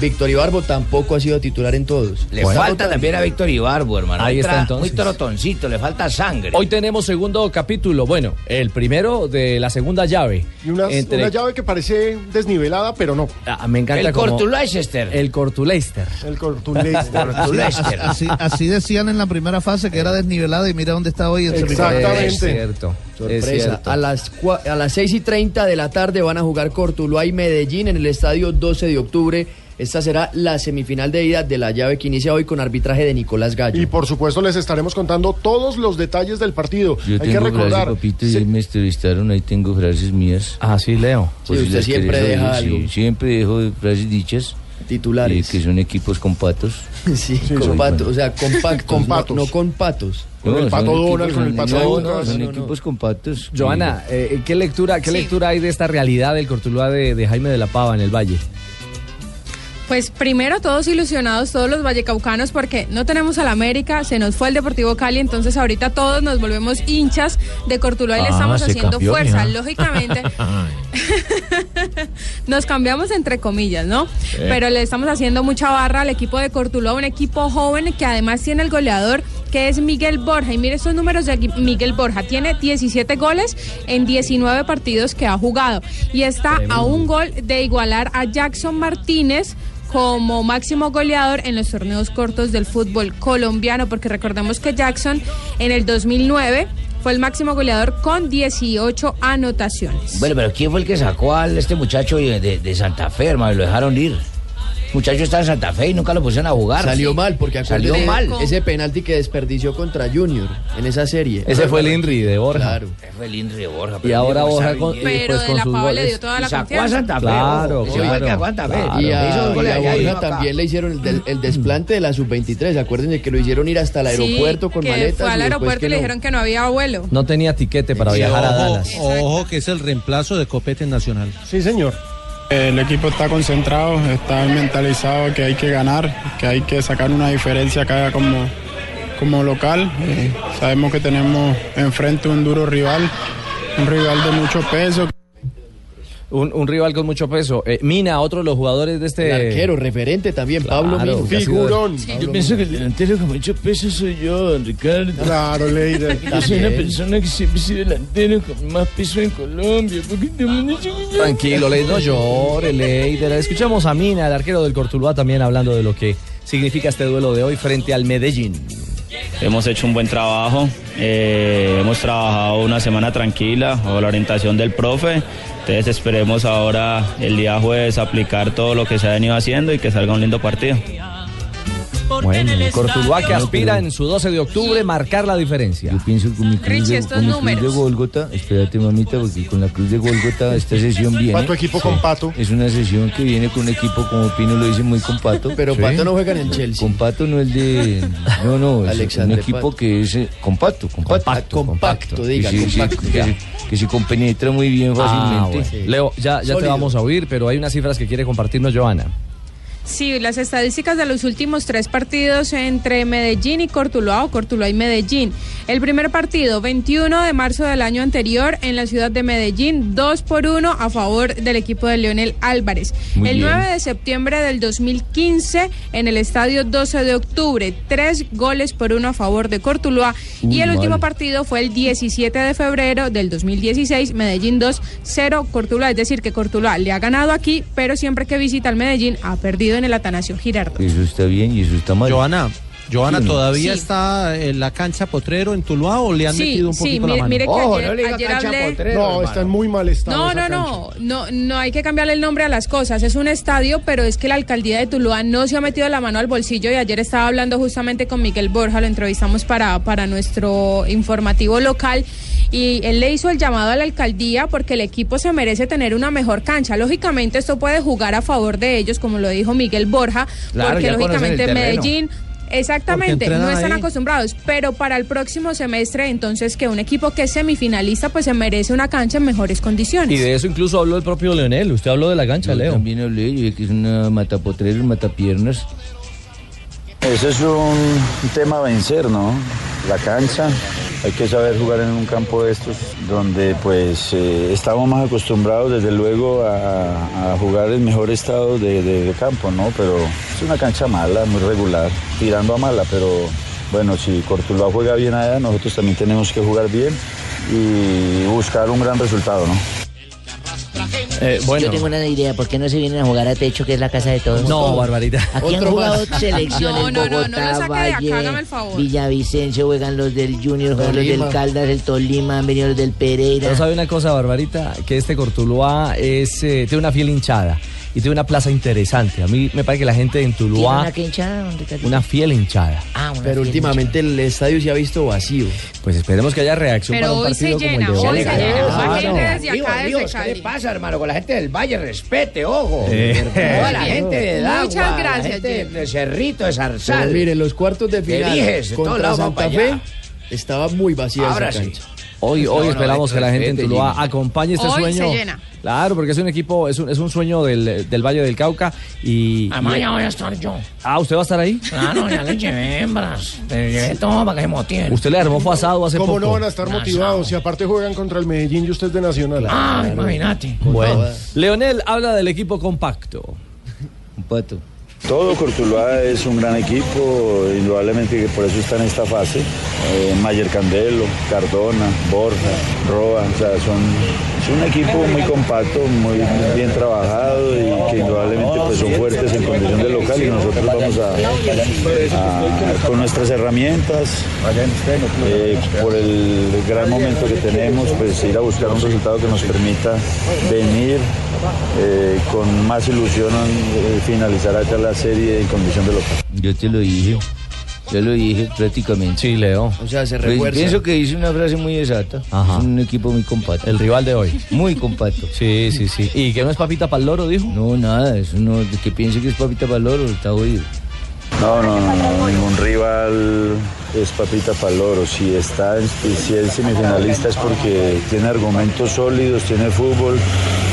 Víctor Ibarbo tampoco ha sido titular en todos. Le falta también a Víctor Ibarbo, hermano. Ahí está, entonces. Muy trotoncito, le falta sangre. Hoy tenemos segundo capítulo. Bueno, el primero de la segunda llave. Y una, Entre- una llave que parece desnivelada, pero no. Ah, me encanta El como-. El Cortuleister. El Cortuleister. Cortululeicester. Así, así decían en la primera fase que era desnivelada y mira dónde está hoy semifinales. Exactamente. Es cierto. Es Sorpresa. cierto. A las, a las 6 y 30 de la tarde van a jugar Cortuluá y Medellín en el estadio 12 de octubre. Esta será la semifinal de ida de la llave que inicia hoy con arbitraje de Nicolás Gallo. Y por supuesto les estaremos contando todos los detalles del partido. Hay que recordar. y me entrevistaron, ahí tengo frases mías. Ah, sí, Leo. Sí, usted siempre deja algo. siempre dejo frases dichas. Titulares. que son equipos con patos. Sí, Sí, con patos, o sea, compactos, Con no- patos. No, con patos. Con el son pato Donald, con el pato no, no, son No, no, equipos con patos. Joana, eh, ¿qué lectura, qué lectura hay de esta realidad del Cortuluá de, de Jaime de la Pava en el Valle? Pues primero todos ilusionados, todos los vallecaucanos, porque no tenemos al América, se nos fue el Deportivo Cali, entonces ahorita todos nos volvemos hinchas de Cortuluá y le Ah, estamos haciendo cambió, fuerza. mija. Lógicamente, nos cambiamos entre comillas, ¿no? Pero le estamos haciendo mucha barra al equipo de Cortuluá, un equipo joven que además tiene el goleador que es Miguel Borja. Y mire estos números de Miguel Borja. Tiene 17 goles en 19 partidos que ha jugado. Y está a un gol de igualar a Jackson Martínez como máximo goleador en los torneos cortos del fútbol colombiano, porque recordemos que Jackson en el 2009 fue el máximo goleador con 18 anotaciones. Bueno, pero ¿quién fue el que sacó a este muchacho de, Santa Fe, hermano? Lo dejaron ir. Muchacho está en Santa Fe y nunca lo pusieron a jugar. Salió mal, porque Salió mal. ese penalti que desperdició contra Junior en esa serie. Ese fue el Inri de Borja. Claro. Ese Fue el Inri de Borja. Y pero ahora Borja con, y Pero pues de con la sus Pava le goles. dio toda la sacó a. Santa Fe. Claro, claro, sacó a Santa Fe. claro. Y a, y Borja también le hicieron el, del- el desplante de la sub-23. Acuérdense que lo hicieron ir hasta el Sí, aeropuerto con que maletas. fue al y después aeropuerto que y le dijeron que no había vuelo. No tenía tiquete para viajar a Dallas. Ojo, que es el reemplazo de Copete Nacional. Sí, señor. El equipo está concentrado, está mentalizado que hay que ganar, que hay que sacar una diferencia acá como, como local. Eh, sabemos que tenemos enfrente un duro rival, un rival de mucho peso. Un, un rival con mucho peso. Eh, Mina, otro de los jugadores de este. El arquero, referente también, Pablo Claro, Mino. que ha sido- Figurón. Yo pienso que el delantero con mucho peso soy yo, don Ricardo. Claro, Leider. Yo soy una persona que siempre sido delantero con más peso en Colombia. Porque Tranquilo, Ley, no llore, Leider. Escuchamos a Mina, el arquero del Cortuluá, también hablando de lo que significa este duelo de hoy frente al Medellín. Hemos hecho un buen trabajo, eh, hemos trabajado una semana tranquila bajo la orientación del profe, entonces esperemos ahora el día jueves aplicar todo lo que se ha venido haciendo y que salga un lindo partido. Bueno, el Cortuluá que aspira en su 12 de octubre marcar la diferencia. pienso con mi cruz, Richie, de, estos con mi cruz de. Gólgota, espérate mamita, porque con la cruz de Gólgota esta sesión viene. Pato equipo con Pato. Es una sesión que viene con un equipo, como Pino lo dice, muy compato. Pero Pato no juega en el Chelsea. Compato no es de... No, no, es Alexander un equipo Pato. que es eh, compacto, compacto. Compacto, compacto, diga, que, se- compacto, que se, que se compenetra muy bien Ah, fácilmente. bueno. Leo, ya, ya te vamos a oír, pero hay unas cifras que quiere compartirnos Joana. Sí, las estadísticas de los últimos tres partidos entre Medellín y Cortuluá o Cortuluá y Medellín. El primer partido, 21 de marzo del año anterior en la ciudad de Medellín, 2 por 1 a favor del equipo de Leonel Álvarez. Muy el bien. 9 de septiembre del 2015 en el estadio 12 de octubre, 3 goles por 1 a favor de Cortuluá. Uy, y el último partido fue el 17 de febrero del 2016, Medellín 2, 0 Cortuluá. Es decir, que Cortuluá le ha ganado aquí, pero siempre que visita al Medellín ha perdido en el Atanasio Girardot. Eso está bien y eso está mal. Joana, Joana. ¿todavía Sí. está en la cancha Potrero en Tuluá o le han Sí, metido un sí, poquito la mano? mire que Ojo, ayer- no le diga ayer cancha hablé- potrero, No, hermano. está en muy mal estado. No, esa no, no, no, no hay que cambiarle el nombre a las cosas. Es un estadio, pero es que la alcaldía de Tuluá no se ha metido la mano al bolsillo y ayer estaba hablando justamente con Miguel Borja, lo entrevistamos para, para nuestro informativo local y él le hizo el llamado a la alcaldía porque el equipo se merece tener una mejor cancha. Lógicamente esto puede jugar a favor de ellos, como lo dijo Miguel Borja, Claro, porque lógicamente. Medellín Exactamente, no están ahí. acostumbrados, pero para el próximo semestre, entonces que un equipo que es semifinalista, pues se merece una cancha en mejores condiciones. Y de eso incluso habló el propio Leonel. Usted habló de la cancha, Leo. También hablé, yo dije que es una matapotreros, matapiernas. Ese es un tema a vencer, ¿no? La cancha. Hay que saber jugar en un campo de estos donde pues eh, estamos más acostumbrados desde luego a, jugar en mejor estado de campo, ¿no? Pero es una cancha mala, muy regular, tirando a mala, pero bueno, si Cortuluá juega bien allá, nosotros también tenemos que jugar bien y buscar un gran resultado, ¿no? Eh, bueno. Yo tengo una idea, ¿por qué no se vienen a jugar a techo, que es la casa de todos? No, Barbarita. Aquí han jugado más. selecciones No, no, no, no Bogotá, acá, Valle, hágame el favor. Villavicencio, juegan los del Junior, juegan los del. Caldas, el Tolima, han venido los del Pereira. Pero sabe una cosa, Barbarita, que este Cortuluá es, eh, tiene una fiel hinchada y tiene una plaza interesante. A mí me parece que la gente en ¿Tiene Tuluá, una que hinchada? ¿Dónde una fiel hinchada. Ah, una Pero fiel últimamente el estadio se ha visto vacío. Pues esperemos que haya reacción Pero para un hoy se partido como el llena, de hoy hoy. se llena. Claro. gente desde acá, Dios, desde ¿qué le pasa, hermano? Con la gente del Valle, respete, ojo. Eh. Toda la gente de Dagua, Muchas gracias, la gente de Cerrito, de Pero Zarzal. miren, los cuartos de ¿Qué final todos contra van Santa para Fe estaba muy vacía Ahora esa sí. Hoy, No, hoy no, esperamos que la gente en Tuluá Jimmy. acompañe este Hoy sueño. se llena. Claro, porque es un equipo, es un, es un sueño del, del Valle del Cauca y... Además, y- ya voy a estar yo. Ah, ¿usted va a estar ahí? Claro, ya le llevé hembras. Le llevé todo para que se motiven. Usted le armó fue asado hace ¿Cómo poco. no van a estar motivados si aparte juegan contra el Medellín y usted es de Nacional? Ah, imagínate. Bueno, Leonel habla del equipo compacto. Un pato. Todo Cortuluá es un gran equipo, indudablemente que por eso está en esta fase. Eh, Mayer Candelo, Cardona, Borja, Roa, o sea, son, un equipo muy compacto, muy bien trabajado y que indudablemente pues, son fuertes en condición de local y nosotros vamos a, con nuestras herramientas, eh, por el gran momento que tenemos, pues ir a buscar un resultado que nos permita venir eh, con más ilusión eh, finalizar acá la serie en condición de local. Yo te lo dije. Yo lo dije prácticamente. Sí, Leo. O sea, se Pues refuerza. pienso que hice una frase muy exacta. Ajá. Es un equipo muy compacto. El rival de hoy. Muy compacto. Sí, sí, sí. ¿Y que no es papita para el loro, dijo? No, nada, eso no, que piense que es papita para el loro, está oído. No, no, no, no, ningún rival es papita para el oro. Si está, en- si es semifinalista es porque tiene argumentos sólidos, tiene fútbol,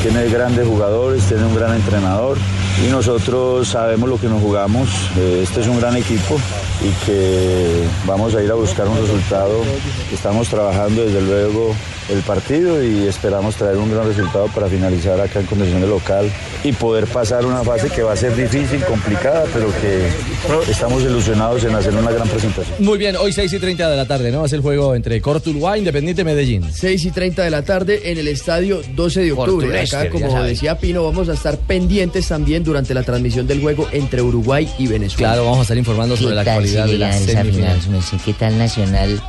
tiene grandes jugadores, tiene un gran entrenador y nosotros sabemos lo que nos jugamos. Eh, Este es un gran equipo y que vamos a ir a buscar un resultado. Estamos trabajando desde luego el partido y esperamos traer un gran resultado para finalizar acá en condición de local y poder pasar una fase que va a ser difícil, complicada, pero que estamos ilusionados en hacer una gran presentación. Muy bien, hoy 6 y 30 de la tarde, ¿no? Es el juego entre Cortuluá, Independiente Medellín. 6 y 30 de la tarde en el estadio 12 de octubre. Portugués, Acá, como sabe. decía Pino, vamos a estar pendientes también durante la transmisión del juego entre Uruguay y Venezuela. Claro, vamos a estar informando sobre la ¿Qué tal actualidad si de la esa semifinal. ¿Qué tal Nacional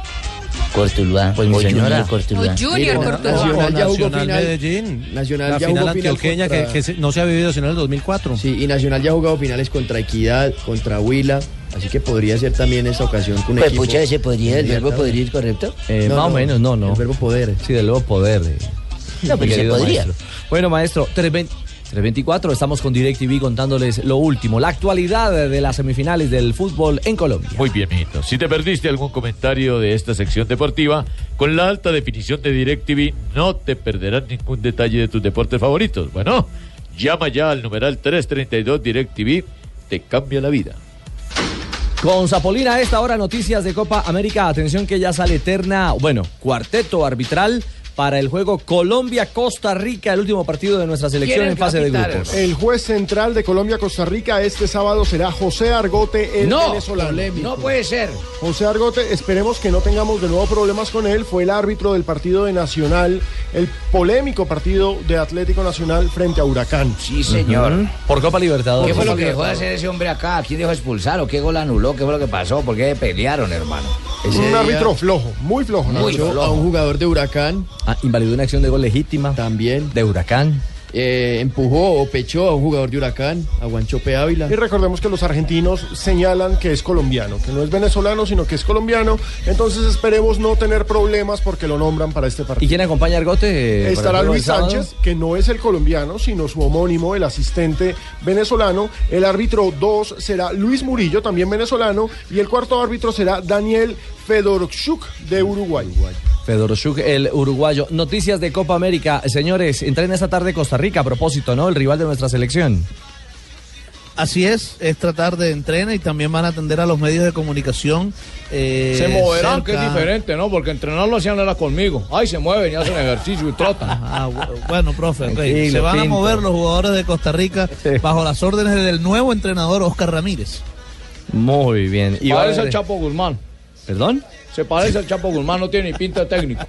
Cortuluá? Pues, mi o señora. Junior Cortuluá. O Junior Cortuluá. Nacional ya jugó Nacional final. Medellín. Nacional la ya final jugó final antioqueña contra- que, que se- no se ha vivido sino en el 2004. Sí, y Nacional ya ha jugado finales contra Equidad, contra Huila, así que podría ser también esta ocasión un Pues equipo. pucha, ¿se podría, el verbo podría ir correcto? Eh, No, más o no, menos, no, no. El verbo poder. Sí, del nuevo poder. eh, No, pero se podría. maestro. Bueno, maestro, 320 324, estamos con DirecTV contándoles lo último, la actualidad de las semifinales del fútbol en Colombia. Muy bien, mijito. Si te perdiste algún comentario de esta sección deportiva, con la alta definición de DirecTV no te perderás ningún detalle de tus deportes favoritos. Bueno, llama ya al numeral 332 DirecTV, te cambia la vida. Con Zapolina a esta hora noticias de Copa América. Atención que ya sale eterna, bueno, cuarteto arbitral para el juego Colombia-Costa Rica, el último partido de nuestra selección en fase de grupos. El juez central de Colombia-Costa Rica este sábado será José Argote, el No, venezolano. no puede ser. José Argote, esperemos que no tengamos de nuevo problemas con él. Fue el árbitro del partido de Nacional, el polémico partido de Atlético Nacional frente a Huracán. Sí, señor. Por Copa Libertadores. ¿Qué fue lo que dejó de hacer ese hombre acá? ¿Quién dejó expulsar o qué gol anuló? ¿Qué fue lo que pasó? ¿Por qué pelearon, hermano? Un árbitro flojo, muy flojo. ¿no? Echó a un jugador de Huracán. Ah, invalidó una acción de gol legítima. También. De Huracán. Eh, empujó o pechó a un jugador de Huracán, a Guanchope Ávila. Y recordemos que los argentinos señalan que es colombiano, que no es venezolano, sino que es colombiano. Entonces esperemos no tener problemas porque lo nombran para este partido. ¿Y quién acompaña a Argote? eh, Estará Luis? Sánchez, que no es el colombiano, sino su homónimo, el asistente venezolano. El árbitro 2 será Luis Murillo, también venezolano. Y el cuarto árbitro será Daniel Fedorchuk, de Uruguay. Fedorchuk, el uruguayo. Noticias de Copa América. Señores, entrena esta tarde Costa Rica a propósito, ¿no? El rival de nuestra selección. Así es, es tratar de entrenar y también van a atender a los medios de comunicación. eh, Se moverán, que es diferente, ¿no? Porque entrenarlo hacían era conmigo. Ay, se mueven y hacen ejercicio y trotan. Ah, bu- bueno, profe, ok. Tranquilo, se van a mover los jugadores de Costa Rica bajo las órdenes del nuevo entrenador Oscar Ramírez. Muy bien. Y va a al Chapo Guzmán. ¿Perdón? Se parece al Chapo Guzmán, no tiene ni pinta de técnico.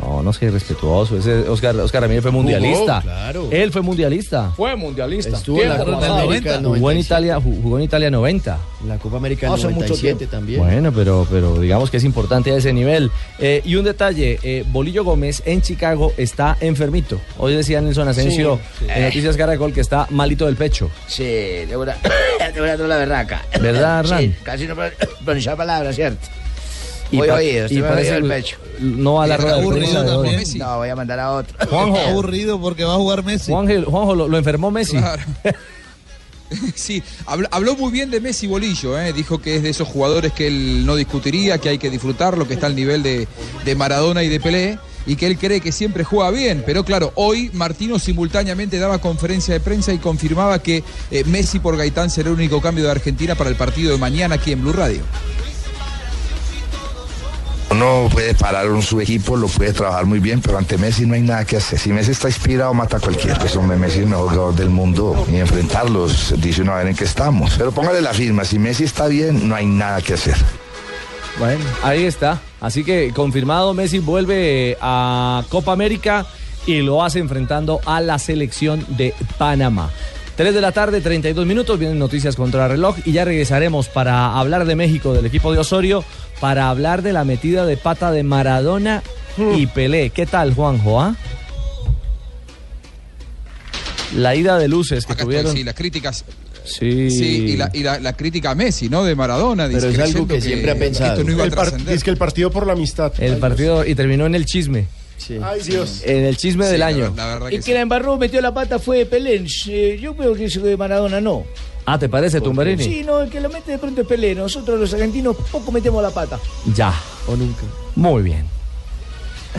No, no sé, respetuoso. Ese Oscar, Oscar Ramírez fue mundialista. claro. Él fue mundialista. Fue mundialista. Estuvo en la Copa. América del Jugó en Italia, ju- jugó en Italia 90. La Copa América mucho 97 tiempo. también. Bueno, pero, pero digamos que es importante a ese nivel. Eh, y un detalle, eh, Bolillo Gómez en Chicago está enfermito. Hoy decía Nelson Asensio Sí, sí. en Noticias Caracol que está malito del pecho. Sí, de verdad, de verdad, la berraca. ¿Verdad, Hernán? Sí, casi no pro- pronunciar palabras, ¿cierto? Y Voy pa- oído, y estoy parece el pecho. no va a la rueda de aburrido prensa de hoy. también. No, voy a mandar a otro. Juanjo. Está aburrido porque va a jugar Messi. Juanjo, Juanjo, lo, lo enfermó Messi. Claro. Sí, habló, habló muy bien de Messi Bolillo, ¿eh? dijo que es de esos jugadores que él no discutiría, que hay que disfrutarlo, que está al nivel de, de Maradona y de Pelé, y que él cree que siempre juega bien. Pero claro, hoy Martino simultáneamente daba conferencia de prensa y confirmaba que eh, Messi por Gaitán será el único cambio de Argentina para el partido de mañana aquí en Blue Radio. Uno puede parar en su equipo, lo puede trabajar muy bien, pero ante Messi no hay nada que hacer. Si Messi está inspirado, mata a cualquiera. Pues hombre, Messi es el mejor jugador del mundo y enfrentarlos dice uno a ver en qué estamos. Pero póngale la firma, si Messi está bien, no hay nada que hacer. Bueno, ahí está. Así que confirmado, Messi vuelve a Copa América y lo hace enfrentando a la selección de Panamá. 3 de la tarde, 32 minutos, vienen noticias contra reloj y ya regresaremos para hablar de México, del equipo de Osorio, para hablar de la metida de pata de Maradona y Pelé. ¿Qué tal, Juanjo? ah? La ida de luces que Acá estoy, tuvieron. sí, las críticas. Sí. Sí, y la, y la- la crítica a Messi, ¿no? De Maradona. Pero dice, es algo que siempre ha pensado. Esto no iba a El es que el partido por la amistad. El partido y terminó en el chisme. Ay, Dios. En el chisme Sí, del la año. la verdad Y que que la embarró, metió la pata fue Pelé. Eh, Yo creo que eso de Maradona no. Ah, ¿te parece, Tumberini? Sí, no, el que lo mete de pronto es Pelé. Nosotros los argentinos poco metemos la pata. Ya. O nunca. Muy bien.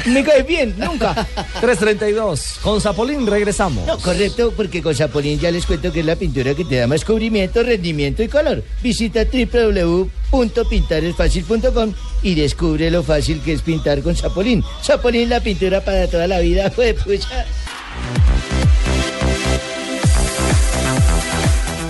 Me caes bien, nunca. 332. Con Zapolín regresamos. No, correcto, porque con Zapolín ya les cuento que es la pintura que te da más cubrimiento, rendimiento y color. Visita www.pintaresfacil.com y descubre lo fácil que es pintar con Zapolín. Zapolín, la pintura para toda la vida, fue pucha.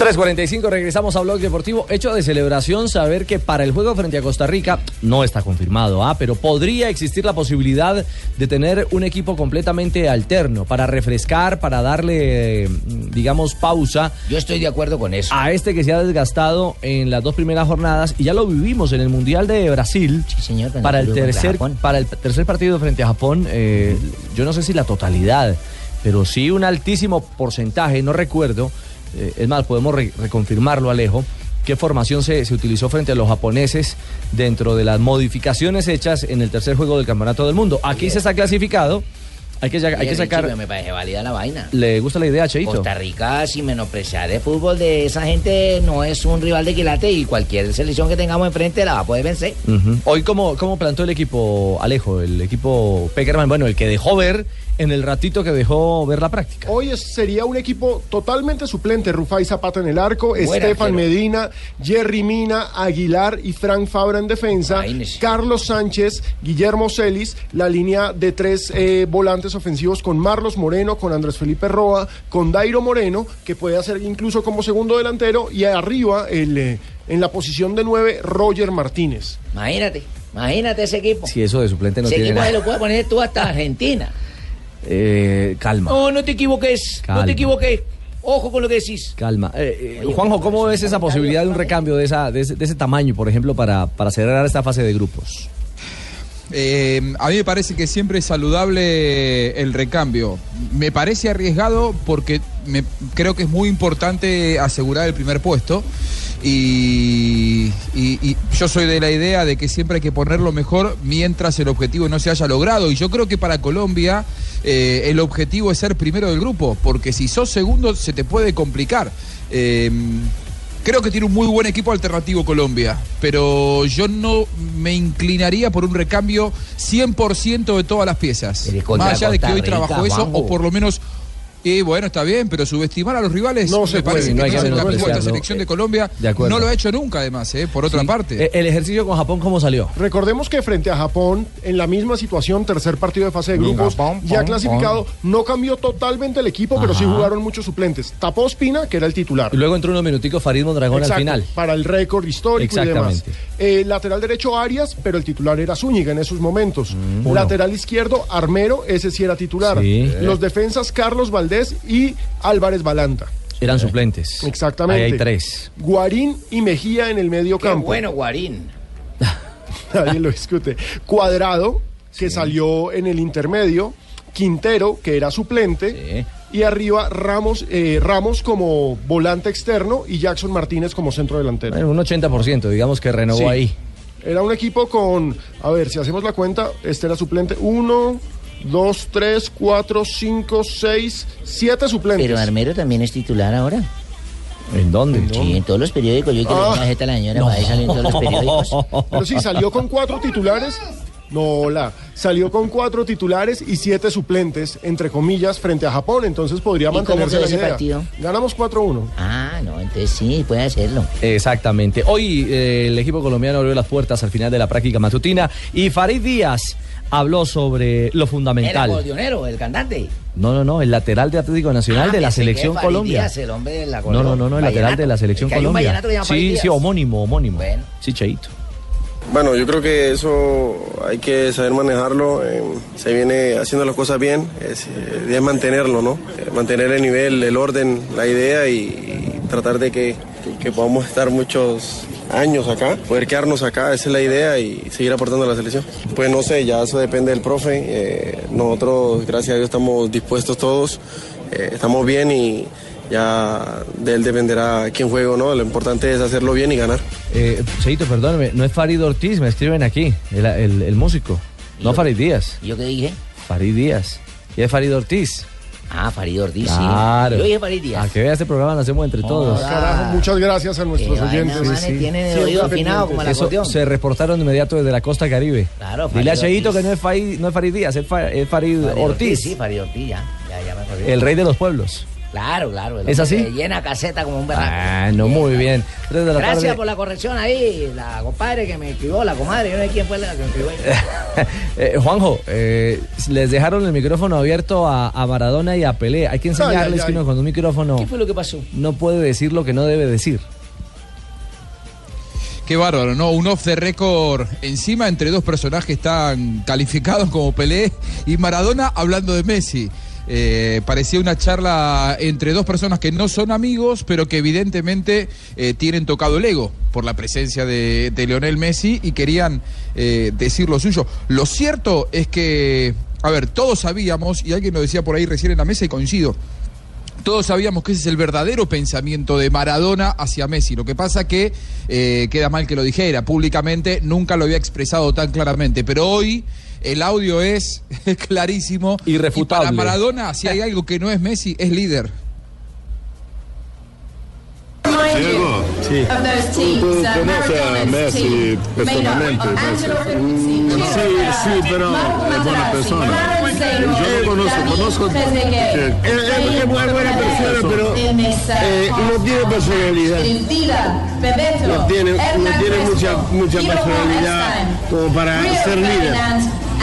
3.45, regresamos a Blog Deportivo. Hecho de celebración saber que para el juego frente a Costa Rica no está confirmado, ¿ah? pero podría existir la posibilidad de tener un equipo completamente alterno para refrescar, para darle, digamos, pausa. Yo estoy de acuerdo con eso. A este que se ha desgastado en las dos primeras jornadas y ya lo vivimos en el Mundial de Brasil. señor, cuando Para el, tercer, para el tercer partido frente a Japón, eh, yo no sé si la totalidad, pero sí un altísimo porcentaje, no recuerdo. Eh, es más, podemos re- reconfirmarlo, Alejo. ¿Qué formación se, se utilizó frente a los japoneses dentro de las modificaciones hechas en el tercer juego del Campeonato del Mundo? Aquí se está clasificado. Hay que, hay que sacar. Richie, Me parece válida la vaina. ¿Le gusta la idea, Cheito? Costa Rica, sin menospreciar el fútbol de esa gente, no es un rival de quilate y cualquier selección que tengamos enfrente la va a poder vencer. Hoy, ¿cómo, ¿cómo plantó el equipo Alejo? El equipo Peckerman, bueno, el que dejó ver en el ratito que dejó ver la práctica. Hoy es- sería un equipo totalmente suplente. Rufai Zapata en el arco, Estefan. Medina, Jerry Mina, Aguilar y Frank Fabra en defensa. Carlos Sánchez, Guillermo Celis, la línea de tres eh, volantes ofensivos con Marlos Moreno, con Andrés Felipe Roa, con Dairo Moreno, que puede hacer incluso como segundo delantero, y arriba el, eh, en la posición de nueve, Roger Martínez. Imagínate, imagínate ese equipo. Si eso de suplente no ese tiene equipo se nada. lo puedes poner tú hasta Argentina. Eh, calma, No, no te equivoques, no te equivoques. Ojo con lo que decís. calma. Eh, eh, Juanjo, ¿cómo ves esa posibilidad de un recambio de, esa, de, ese, de ese tamaño, por ejemplo, para, para cerrar esta fase de grupos? Eh, a mí me parece que siempre es saludable el recambio. Me parece arriesgado porque me, creo que es muy importante asegurar el primer puesto. Y, y- y yo soy de la idea de que siempre hay que ponerlo mejor mientras el objetivo no se haya logrado. Y yo creo que para Colombia eh, el objetivo es ser primero del grupo, porque si sos segundo se te puede complicar. Eh, Creo que tiene un muy buen equipo alternativo Colombia, pero yo no me inclinaría por un recambio 100% de todas las piezas. Más allá de que hoy trabajó eso, o por lo menos... Y bueno, está bien, pero subestimar a los rivales No me se parece puede, no hay que que no menospreciarlo. selección de Colombia De acuerdo. no lo ha hecho nunca además, ¿eh? por otra parte. Eh, ¿El ejercicio con Japón cómo salió? Recordemos que frente a Japón, en la misma situación, tercer partido de fase de grupos, ya pom, clasificado, no cambió totalmente el equipo, pero sí jugaron muchos suplentes. Tapó Espina, que era el titular. Y luego entró unos minuticos Farid Mondragón al Exacto, final. Para el récord histórico y demás. Eh, lateral derecho Arias, pero el titular era Zúñiga en esos momentos. uno. lateral izquierdo Armero, ese sí era titular. Sí. Los defensas Carlos Valdés y Álvarez Balanta. Eran suplentes. Exactamente. Ahí hay tres. Guarín y Mejía en el medio Qué campo. bueno, Guarín. Nadie lo discute. Cuadrado, que salió en el intermedio. Quintero, que era suplente. Y arriba Ramos, eh, Ramos como volante externo y Jackson Martínez como centro delantero. Bueno, un 80%, digamos que renovó Sí. ahí. Era un equipo con, a ver, si hacemos la cuenta, este era suplente. Uno, dos, tres, cuatro, cinco, seis, siete suplentes. Pero Armero también es titular ahora. ¿En dónde? Sí, en todos los periódicos. Yo quiero Ah. una jeta a la señora para salir en todos los periódicos. Pero sí, salió con cuatro titulares. No, hola. Salió con cuatro titulares y siete suplentes, entre comillas, frente a Japón. Entonces podría ¿Y cómo mantenerse la ese idea. partido? Ganamos 4-1. Ah, no, entonces sí, puede hacerlo. Exactamente. Hoy eh, el equipo colombiano abrió las puertas al final de la práctica matutina y Farid Díaz habló sobre lo El fundamental. acordeonero, el cantante. No, no, no, el lateral de Atlético Nacional Ah, de la selección Colombia. Díaz, el hombre del No, no, no, no, el lateral de la selección Es que Colombia. Sí, sí, homónimo, homónimo. Sí, Cheito. Bueno, yo creo que eso hay que saber manejarlo. eh, se viene haciendo las cosas bien, es, eh, es mantenerlo, ¿no? Eh, mantener el nivel, el orden, la idea y, tratar de que, que- podamos estar muchos años acá, poder quedarnos acá, esa es la idea y seguir aportando a la selección. Pues no sé, ya eso depende del profe. nosotros, gracias a Dios, estamos dispuestos todos, estamos bien y ya de él dependerá quién juegue o no. Lo importante es hacerlo bien y ganar. Eh, Cheito, perdóname, no es Farid Ortiz, me escriben aquí, el, el- el músico. No Farid Díaz. ¿Y yo qué dije? Farid Díaz. Y es Farid Ortiz. Ah, Farid Ortiz, Claro. sí. Yo dije Farid Díaz. A que vea este programa lo hacemos entre todos. Carajo, muchas gracias a nuestros Qué vaina, oyentes. manes, tienen el oído afinado como el Eso se reportaron de inmediato desde la costa caribe. Claro, Dile a Farid Cheito que no es Farid, no es Farid Díaz, es, Fa- es Farid, Farid Ortiz, Sí, Farid Ortiz, ya. Ya, ya me el rey de los pueblos. Claro, claro. el ¿Es así? Llena caseta como un berraco. Ah, no, muy bien. Tres de la Gracias tarde. por la corrección ahí, la compadre que me escribió, la comadre, yo no sé quién fue la que me escribió. Eh, Juanjo, eh, les dejaron el micrófono abierto a, a Maradona y a Pelé. Hay que enseñarles Ay, ay, que uno con un micrófono ¿Qué fue lo que pasó? no puede decir lo que no debe decir. Qué bárbaro, ¿no? Un off the record encima entre dos personajes tan calificados como Pelé y Maradona hablando de Messi. Eh, parecía una charla entre dos personas que no son amigos, pero que evidentemente eh, tienen tocado el ego por la presencia de, Leonel Messi y querían eh, decir lo suyo. Lo cierto es que, a ver, todos sabíamos, y alguien lo decía por ahí recién en la mesa y coincido, todos sabíamos que ese es el verdadero pensamiento de Maradona hacia Messi. Lo que pasa que queda mal que lo dijera públicamente, nunca lo había expresado tan claramente, pero hoy el audio es clarísimo. Irrefutable. Y para Maradona, si hay algo que no es Messi, es líder. Diego, Sí. ¿Tú conoces a Messi personalmente? Messi? Sí, sí, pero es buena persona. Yo lo conozco, conozco Es, es buena, buena persona, pero eh, no tiene personalidad. No tiene, no tiene mucha, mucha personalidad como para ser líder.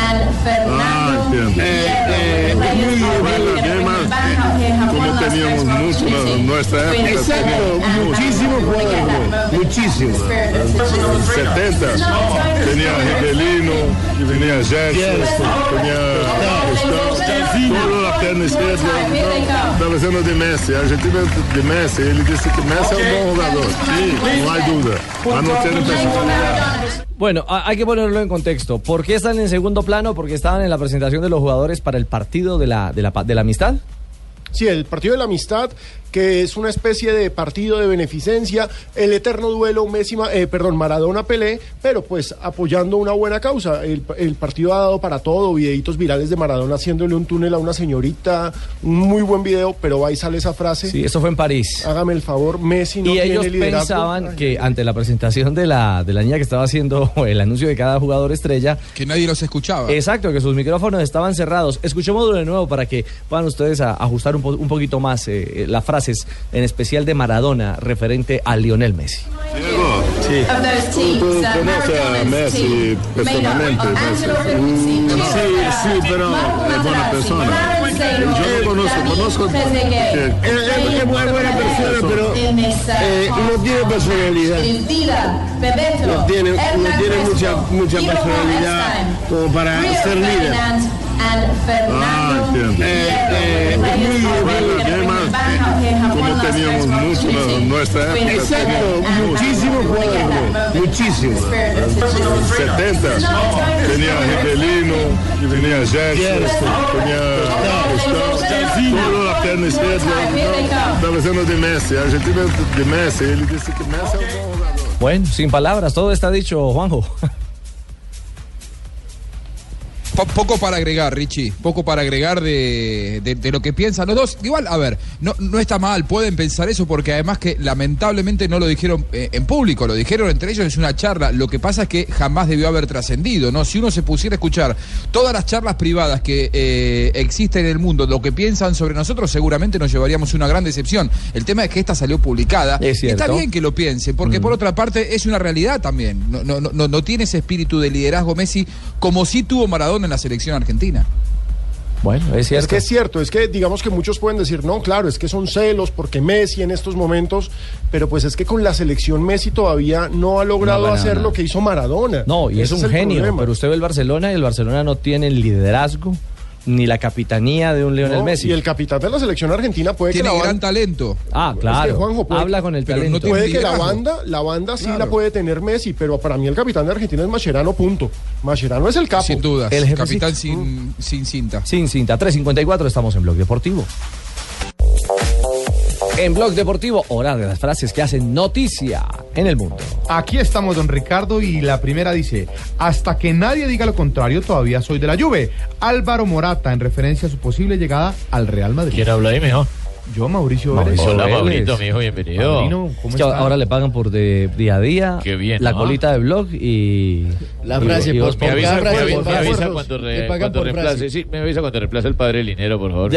Ah, entiendo. Eh, eh, es muy- Bueno, y además, como teníamos mucho en nuestra época. Exacto, teníamos muchísimos jugadores, muchísimos. En los 70 tenía Rivelino, tenía Gerson, tenía Gustavo, toda la perna izquierda. Estaba diciendo de Messi, a Argentina de Messi, ele disse que Messi es un buen jugador, sí, no hay personalidad. Bueno, hay que ponerlo en contexto. ¿Por qué están en segundo plano? Porque estaban en la presentación de los jugadores para el partido de la, de la, de la amistad. Sí, el partido de la amistad, que es una especie de partido de beneficencia, el eterno duelo Messi, eh, perdón, Maradona Pelé, pero pues apoyando una buena causa. El, el partido ha dado para todo, videitos virales de Maradona haciéndole un túnel a una señorita, un muy buen video, pero ahí sale esa frase. Sí, eso fue en París. Hágame el favor, Messi no y tiene ellos liderazgo. pensaban que ante la presentación de la, de la niña que estaba haciendo el anuncio de cada jugador estrella. Que nadie los escuchaba. Exacto, que sus micrófonos estaban cerrados. Escuchémoslo de nuevo para que puedan ustedes a- ajustar un, po- un poquito más eh, las frases, en especial de Maradona, referente a Lionel Messi. Diego, ¿tú, tú conoces a Messi personalmente? Messi? Sí, sí, pero es buena persona. Yo lo conozco, conozco Es, buena persona, pero eh, no tiene personalidad. No tiene, no tiene mucha, mucha personalidad como para ser líder. Ah, entiendo. Eh, eh, además, como teníamos mucho en nuestra época. Exacto, teníamos muchísimos jugadores, los 70 tenía Rivelino, tenía Gerson, tenía Gustavo, toda la perna izquierda. Estaba diciendo de Messi, Argentina de Messi, ele disse que Messi es un jugador. Bueno, sin palabras, todo está dicho, Juanjo. Po- poco para agregar, Richie. Poco para agregar de, de- de lo que piensan los dos. Igual, a ver, no, no está mal, pueden pensar eso porque además que lamentablemente no lo dijeron eh, en público, lo dijeron entre ellos, es una charla. Lo que pasa es que jamás debió haber trascendido, ¿no? Si uno se pusiera a escuchar todas las charlas privadas que eh, existen en el mundo, lo que piensan sobre nosotros, seguramente nos llevaríamos una gran decepción. El tema es que esta salió publicada. Es cierto. Está bien que lo piensen, porque por otra parte es una realidad también. No, no, no, no- no tiene ese espíritu de liderazgo Messi como sí tuvo Maradona en la selección argentina. Bueno, es cierto. Es que es cierto, es que digamos que muchos pueden decir, no, claro, es que son celos porque Messi en estos momentos, pero pues es que con la selección Messi todavía no ha logrado No hacer lo que hizo Maradona. No, y Ese es un genio, problema. pero usted ve el Barcelona y el Barcelona no tiene el liderazgo ni la capitanía de un Lionel No, Messi. Y el capitán de la selección argentina puede Tiene que la gran banda, talento. Ah, Es claro. que Juanjo puede- Habla con el pero no talento. tiene puede que la banda, la banda sí Claro. la puede tener Messi, pero para mí el capitán de Argentina es Mascherano, punto. Mascherano es el capo. Sin duda. El jefe Capitán sin, sin cinta. Sin cinta, 354, estamos en Blog Deportivo. En Blog Deportivo, hora de las frases que hacen noticia en el mundo. Aquí estamos, don Ricardo, y la primera dice, hasta que nadie diga lo contrario, todavía soy de la Juve. Álvaro Morata, en referencia a su posible llegada al Real Madrid. ¿Quién habla ahí, mijo? Yo, Mauricio Mauricio. Hola, Vélez. Maurito, mijo, bienvenido. Padrino, ¿cómo Es que está? ahora le pagan por de día a día, Qué bien, la ¿no? colita de blog y... La frase, y por- Me avisa, cada frase, me avisa- por me cada avisa frase. cuando, re- reemplace. frase. Sí, me avisa cuando reemplace el padre Linero, por favor.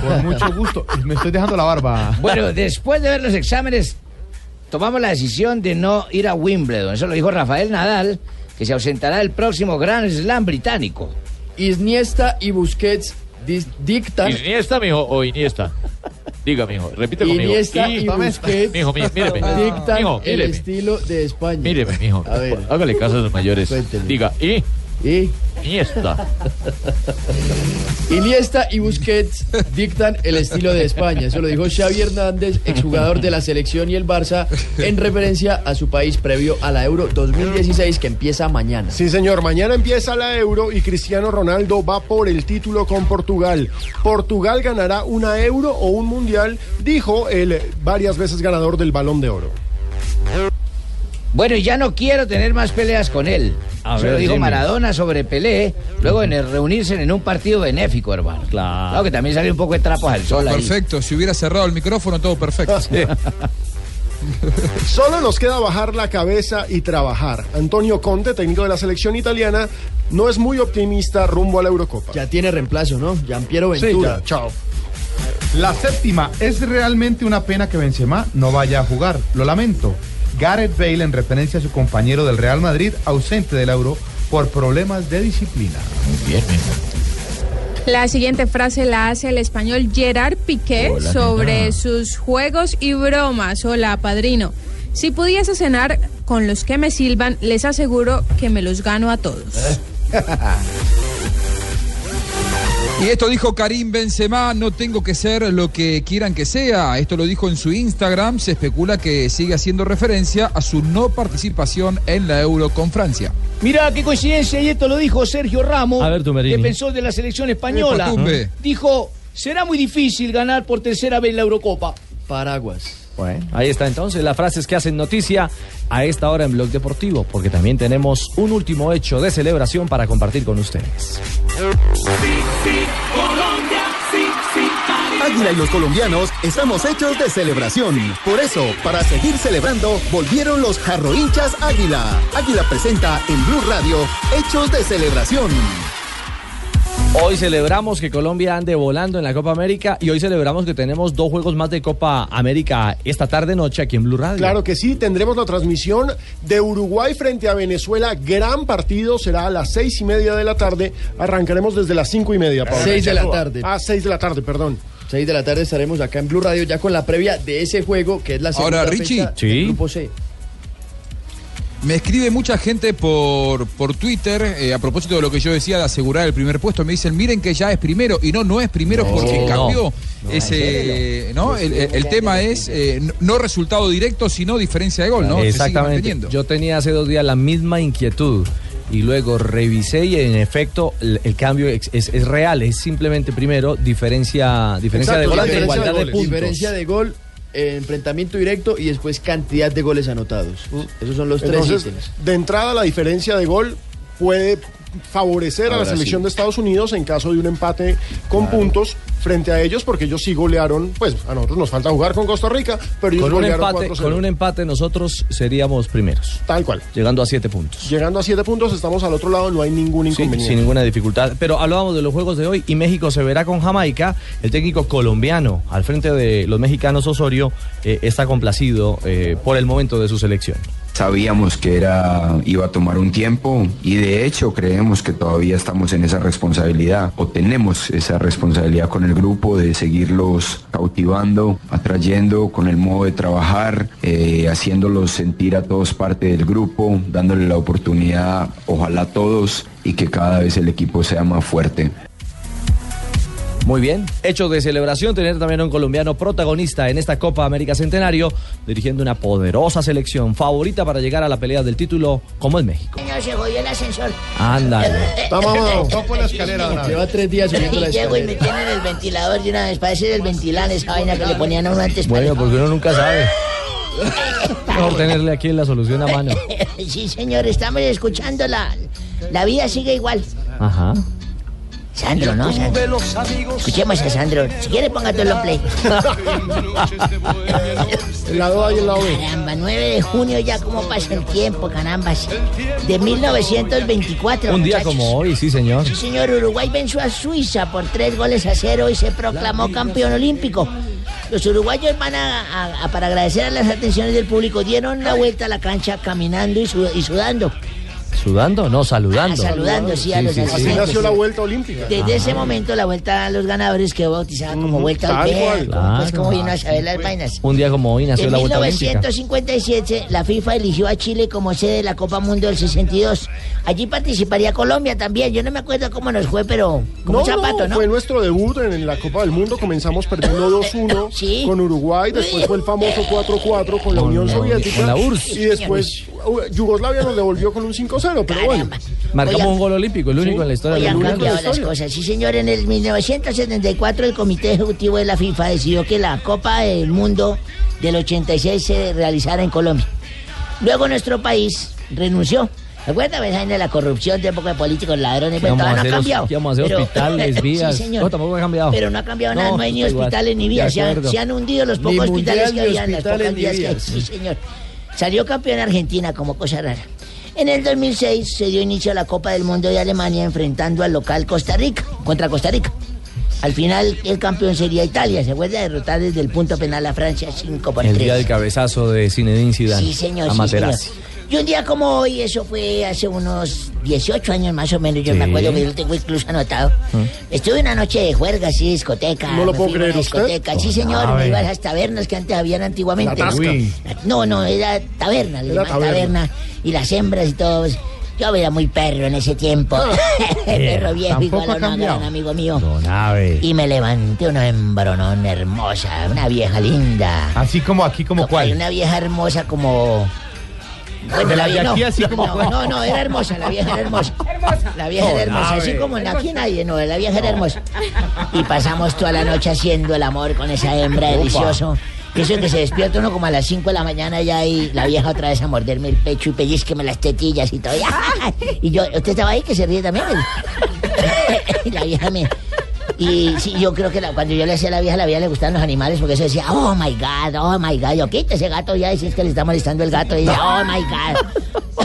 Con mucho gusto. Me estoy dejando la barba. Bueno, después de ver los exámenes, tomamos la decisión de no ir a Wimbledon. Eso lo dijo Rafael Nadal, que se ausentará del próximo Grand Slam británico. Iniesta y Busquets dis- dictan. ¿Iniesta, mijo, o Iniesta? Diga, mijo, repite conmigo. Iniesta y Busquets Mijo, mi- míreme. dictan Mijo, el estilo de España. Míreme, mijo. A ver. Hágale caso a los mayores. Cuéntele. Diga, ¿y? Y Iniesta. Iniesta y Busquets dictan el estilo de España. Eso lo dijo Xavi Hernández, exjugador de la selección y el Barça, en referencia a su país previo a la Euro 2016 que empieza mañana. Sí, señor. Mañana empieza la Euro y Cristiano Ronaldo va por el título con Portugal. Portugal ganará una Euro o un Mundial, dijo el varias veces ganador del Balón de Oro. Bueno, y ya no quiero tener más peleas con él. A ver, lo dijo Jimmy. Maradona sobre Pelé, luego en el reunirse en un partido benéfico, hermano. Claro. que también salió un poco de trapos al sol ahí. Perfecto. Si hubiera cerrado el micrófono, todo perfecto. Solo nos queda bajar la cabeza y trabajar. Antonio Conte, técnico de la selección italiana, no es muy optimista rumbo a la Eurocopa. Ya tiene reemplazo, ¿no? Giampiero Sí, Ventura. ya, chao. La séptima, es realmente una pena que Benzema no vaya a jugar. Lo lamento. Gareth Bale en referencia a su compañero del Real Madrid ausente del Euro por problemas de disciplina. Bien, La siguiente frase la hace el español Gerard Piqué Hola, sobre nena. sus juegos y bromas. Hola, padrino. Si pudiese cenar con los que me silban, les aseguro que me los gano a todos. Y esto dijo Karim Benzema, no tengo que ser lo que quieran que sea. Esto lo dijo en su Instagram. Se especula que sigue haciendo referencia a su no participación en la Euro con Francia. Mira qué coincidencia, y esto lo dijo Sergio Ramos, A ver, que pensó de la selección española. Epa. Dijo, será muy difícil ganar por tercera vez la Eurocopa. Paraguas. Bueno, ahí está entonces las frases que hacen noticia a esta hora en Blog Deportivo, porque también tenemos un último hecho de celebración para compartir con ustedes. Águila y los colombianos estamos hechos de celebración. Por eso, para seguir celebrando, volvieron los jarro hinchas Águila. Águila presenta en Blue Radio Hechos de Celebración. Hoy celebramos que Colombia ande volando en la Copa América y hoy celebramos que tenemos dos juegos más de Copa América esta tarde noche aquí en Blue Radio. Claro que sí, tendremos la transmisión de Uruguay frente a Venezuela. Gran partido, será a las seis y media de la tarde. Arrancaremos desde las cinco y media. Pablo. Seis de la tarde. Ah, seis de la tarde, perdón. 6 de la tarde estaremos acá en Blue Radio ya con la previa de ese juego que es la segunda Ahora, Richie. fecha Sí. Grupo C. Me escribe mucha gente por, por Twitter eh, a propósito de lo que yo decía de asegurar el primer puesto. Me dicen, miren que ya es primero. Y no, no es primero No, porque no. cambió No, ese. ¿no? El, el- el tema es eh, no- resultado directo, sino diferencia de gol, ¿no? Exactamente. Yo tenía hace dos días la misma inquietud y luego revisé y en efecto el, el cambio es, es- es real, es simplemente primero diferencia, diferencia de gol ante diferencia igualdad de, goles. puntos. Diferencia de gol, eh, enfrentamiento directo y después cantidad de goles anotados. Esos son los tres ítems. de entrada, la diferencia de gol puede favorecer a la selección sí. de Estados Unidos en caso de un empate con puntos frente a ellos, porque ellos sí golearon, pues a nosotros nos falta jugar con Costa Rica, pero ellos Con un, empate, 4-0. con un empate nosotros seríamos primeros. Tal cual. Llegando a siete puntos. Llegando a siete puntos, estamos al otro lado, no hay ningún Sí, inconveniente. sin ninguna dificultad. Pero hablábamos de los juegos de hoy y México se verá con Jamaica. El técnico colombiano al frente de los mexicanos Osorio eh, está complacido eh, por el momento de su selección. Sabíamos que era iba a tomar un tiempo y de hecho creemos que todavía estamos en esa responsabilidad o tenemos esa responsabilidad con el grupo de seguirlos cautivando, atrayendo con el modo de trabajar, eh, haciéndolos sentir a todos parte del grupo, dándole la oportunidad, ojalá a todos y que cada vez el equipo sea más fuerte. Muy bien. Hecho de celebración, tener también a un colombiano protagonista en esta Copa América Centenario, dirigiendo una poderosa selección favorita para llegar a la pelea del título, como es México. Señor, se jodió el ascensor. Ándale. Topo la escalera, Lleva tres días subiendo la Y llego y me escalera. tienen el ventilador de una vez. Parece del ventilar esa vaina que le ponían a uno antes. Bueno, porque uno nunca sabe. Mejor tenerle aquí la solución a mano. Sí, señor, estamos escuchando la, la vida sigue igual. Ajá. Sandro, ¿no? Sandro. Escuchemos a Sandro. Si quiere, ponga todo los play. El lado A y el lado B. Caramba, 9 de junio ya, ¿cómo pasa el tiempo, carambas? De 1924. Un día muchachos. como hoy, sí, señor. Sí, señor, Uruguay venció a Suiza por tres goles a cero y se proclamó campeón olímpico. Los uruguayos van a, a- a- para agradecer a las atenciones del público, dieron la vuelta a la cancha caminando y, su- y sudando. ¿Sudando? No, saludando. Ah, saludando, sí, a los Así asistentes. nació la vuelta olímpica. Desde ese momento la vuelta a los ganadores quedó bautizada como vuelta cual. como, pues, Claro. como vino a saber las vainas. Un día como hoy nació En la vuelta olímpica. 1957, la FIFA eligió a Chile como sede de la Copa Mundo del 62. Allí participaría Colombia también. Yo no me acuerdo cómo nos fue, pero como No, un zapato, no, ¿no? fue nuestro debut en, en la Copa del Mundo. Comenzamos perdiendo 2-1 con Uruguay. Después fue el famoso 4-4 con la Unión Soviética. con la URSS. Y después uh, Yugoslavia nos devolvió con un 5-0. Pero bueno. Marcamos un gol olímpico, el único en la historia Hoy han cambiado las cosas. Sí, señor, en el 1974 el Comité Ejecutivo de la FIFA decidió que la Copa del Mundo del 86 se realizara en Colombia. Luego nuestro país renunció ¿Se acuerdan esa vaina de la corrupción, de época de políticos, ladrones? ¿Qué Pues no ha cambiado. ¿Qué vamos a hacer? Pero- Hospitales, vías. Sí, señor. No, tampoco ha cambiado. Pero no ha cambiado nada, No, no, hay ni igual. hospitales ni vías. Se han, acuerdo. se han hundido los Ni pocos hospitales mundial, que ni había en las pocas vías que hay. Sí, señor. Salió campeón Argentina como cosa rara. En el 2006 se dio inicio a la Copa del Mundo de Alemania enfrentando al local Costa Rica, contra Costa Rica. Al final el campeón sería Italia, se vuelve a derrotar desde el punto penal a Francia 5 por El 3. día del cabezazo de Zinedine Zidane. Sí, señor, A sí, señor. Y un día como hoy, eso fue hace unos 18 años más o menos, yo me Sí. acuerdo que yo lo tengo incluso anotado. Estuve una noche de juerga, así, discoteca. No lo puedo creer, una ¿usted? discoteca. Sí, señor, Ah, me iba a las tabernas que antes habían antiguamente. La. No, no, era taberna, Era taberna. taberna. Y las hembras y todo. pues, Yo era muy perro en ese tiempo. perro viejo, igual a cambiado. gran amigo mío. Don Ave. Y me levanté una hembronón hermosa, una vieja linda. Así como aquí, como Hay cuál. Una vieja hermosa como... Bueno, De la la aquí no, así como no, no, no, era hermosa, la vieja era hermosa. La vieja era hermosa, así como en aquí nadie, no, la vieja era hermosa. Y pasamos toda la noche haciendo el amor con esa hembra delicioso. Eso que se despierta uno como a las 5 de la mañana ya y la vieja otra vez a morderme el pecho y pellizqueme las tetillas y todo. Y yo, ¿usted estaba ahí que se ríe también? Y la vieja me... Y sí, yo creo que la- cuando yo le hacía a la vieja, la vieja le gustaban los animales porque eso decía, oh my God, oh my God. Yo, quita ese gato ya, y si es que le está molestando el gato. Y ella, oh my God.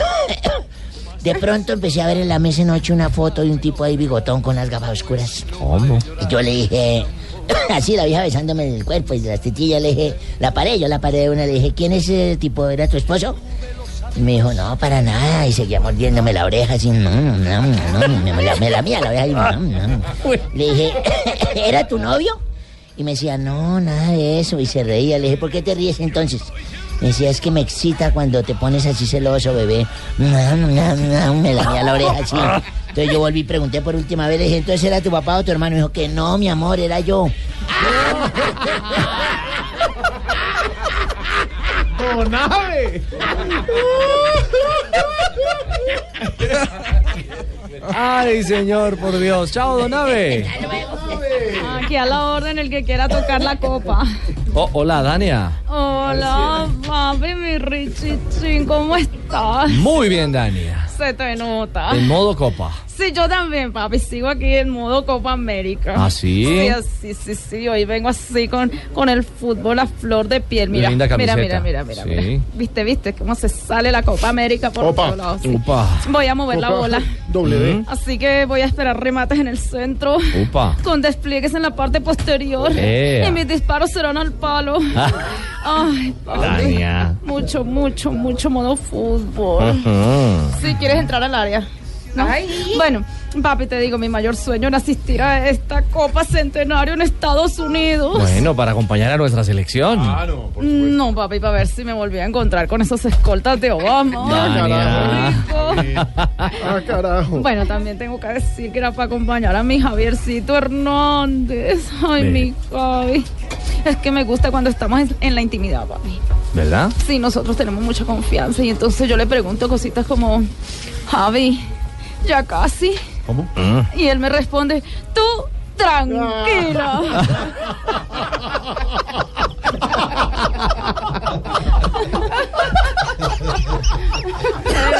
De pronto empecé a ver en la mesa noche una foto de un tipo ahí bigotón con las gafas oscuras. ¿Cómo? Y yo le dije, así la vieja besándome en el cuerpo y las tetillas le dije, la paré, yo la paré de una, le dije, ¿quién es ese tipo? ¿Era tu esposo? Me dijo, no, para nada. Y seguía mordiéndome la oreja así, no, no, no, no, me, la, me lamía la oreja y no, no. Le dije, ¿era tu novio? Y me decía, no, nada de eso. Y se reía. Le dije, ¿por qué te ríes entonces? Me decía, es que me excita cuando te pones así celoso, bebé. Me lamía la oreja así. Entonces yo volví y pregunté por última vez. Le dije, ¿entonces era tu papá o tu hermano? Me dijo que no, mi amor, era yo. ¡Don Ave! Ay, señor, por Dios. Chao, Don Ave. Aquí a la orden el que quiera tocar la copa. Oh, hola, Dania. Hola, papi, mi Richichín, ¿cómo estás? Muy bien, Dania. Se te nota. En modo copa. Sí, yo también, papi. Sigo aquí en modo Copa América. ¿Ah, sí? Sí, así, sí, sí. Hoy vengo así con, con el fútbol a flor de piel. Mira, Linda mira, camiseta. mira, mira, mira, Sí. mira. Viste, viste cómo se sale la Copa América por Opa. todos lados. sí. Upa. Voy a mover la Copa bola. W. Mm. Así que voy a esperar remates en el centro. Upa. Con despliegues en la parte posterior. Ea. Y mis disparos serán al palo. Ay, papi. Dania. Mucho, mucho, mucho modo fútbol. Ujú. Si quieres entrar al área. ¿No? Bueno, papi, te digo, mi mayor sueño era asistir a esta Copa Centenario en Estados Unidos. Bueno, para acompañar a nuestra selección. No, papi, para ver si me volví a encontrar con esos escoltas de Obama. Dania. Ah, carajo. Bueno, también tengo que decir que era para acompañar a mi Javiercito Hernández. Ay, mi Javi. Es que me gusta cuando estamos en, en la intimidad, papi. ¿Verdad? Sí, nosotros tenemos mucha confianza y entonces yo le pregunto cositas como, Javi, ya casi. ¿Cómo? Y él me responde, tú tranquila.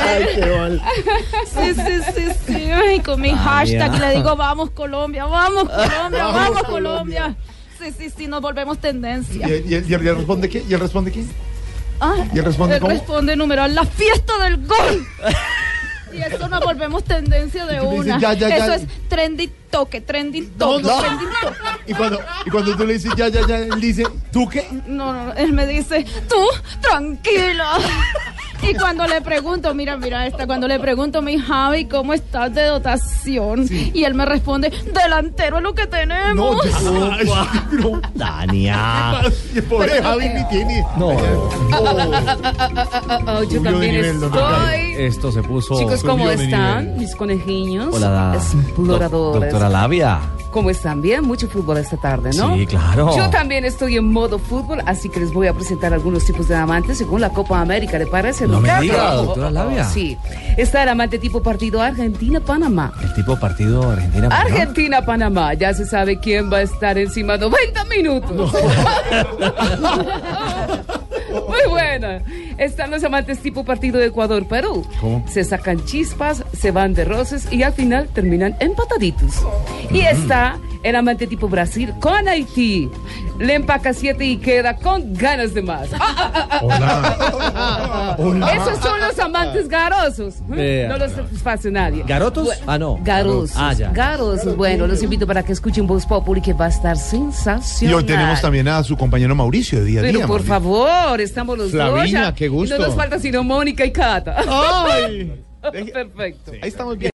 Ay, qué mal. Sí, sí, sí, sí. Y con mi hashtag le digo, vamos Colombia, vamos Colombia, Vamos, vamos, Colombia. Colombia. Sí, sí, sí, nos volvemos tendencia. ¿Y, y- y él responde qué? ¿Y él responde qué? Ah, ¿Y él responde él cómo? responde numeral, la fiesta del gol. Y eso nos volvemos tendencia de dices, una. ya, ya, ya. Eso es trending toque, trending No, toque, no. trending toque. Y cuando, y cuando tú le dices ya, ya, ya, él dice, ¿tú qué? No, no, no, él me dice, tú, tranquila. Y cuando le pregunto, mira, mira esta, cuando le pregunto, mi Javi, ¿cómo estás de dotación? Y él me responde, delantero es lo que tenemos. No, ay, no. Dania. Pobre Javi ni tiene. No. Yo Subió de también estoy. Esto se puso. Chicos, ¿cómo están? Mis conejiños. Hola, Exploradores. doc- doctora Labia. ¿Cómo están? Bien, mucho fútbol esta tarde, ¿no? Sí, claro. Yo también estoy en modo fútbol, así que les voy a presentar algunos tipos de amantes según la Copa América, ¿le parece? No me diga, doctora Labia. Sí. Está el amante tipo partido Argentina-Panamá. El tipo partido Argentina. ¿no? Argentina-Panamá, ya se sabe quién va a estar encima 90 minutos. Muy buena. Están los amantes tipo partido de Ecuador-Perú. ¿Cómo? Se sacan chispas, se van de roces y al final terminan empataditos. Y está el amante tipo Brasil con Haití. Le empaca siete y queda con ganas de más. Ah, ah, ah, ah. Esos son los amantes garosos. Vea. No los satisface nadie. ¿Garotos? Bu- Ah, no. Garosos. Ah, ya. Garosos. Bueno, los invito para que escuchen Voz Populi que va a estar Y sensacional. hoy tenemos también a su compañero Mauricio de día a Pero día. por Mauricio. favor, estamos los dos. Flavinia, qué gusto. Y no nos falta sino Mónica y Cata. Ay. Perfecto. Ahí estamos bien.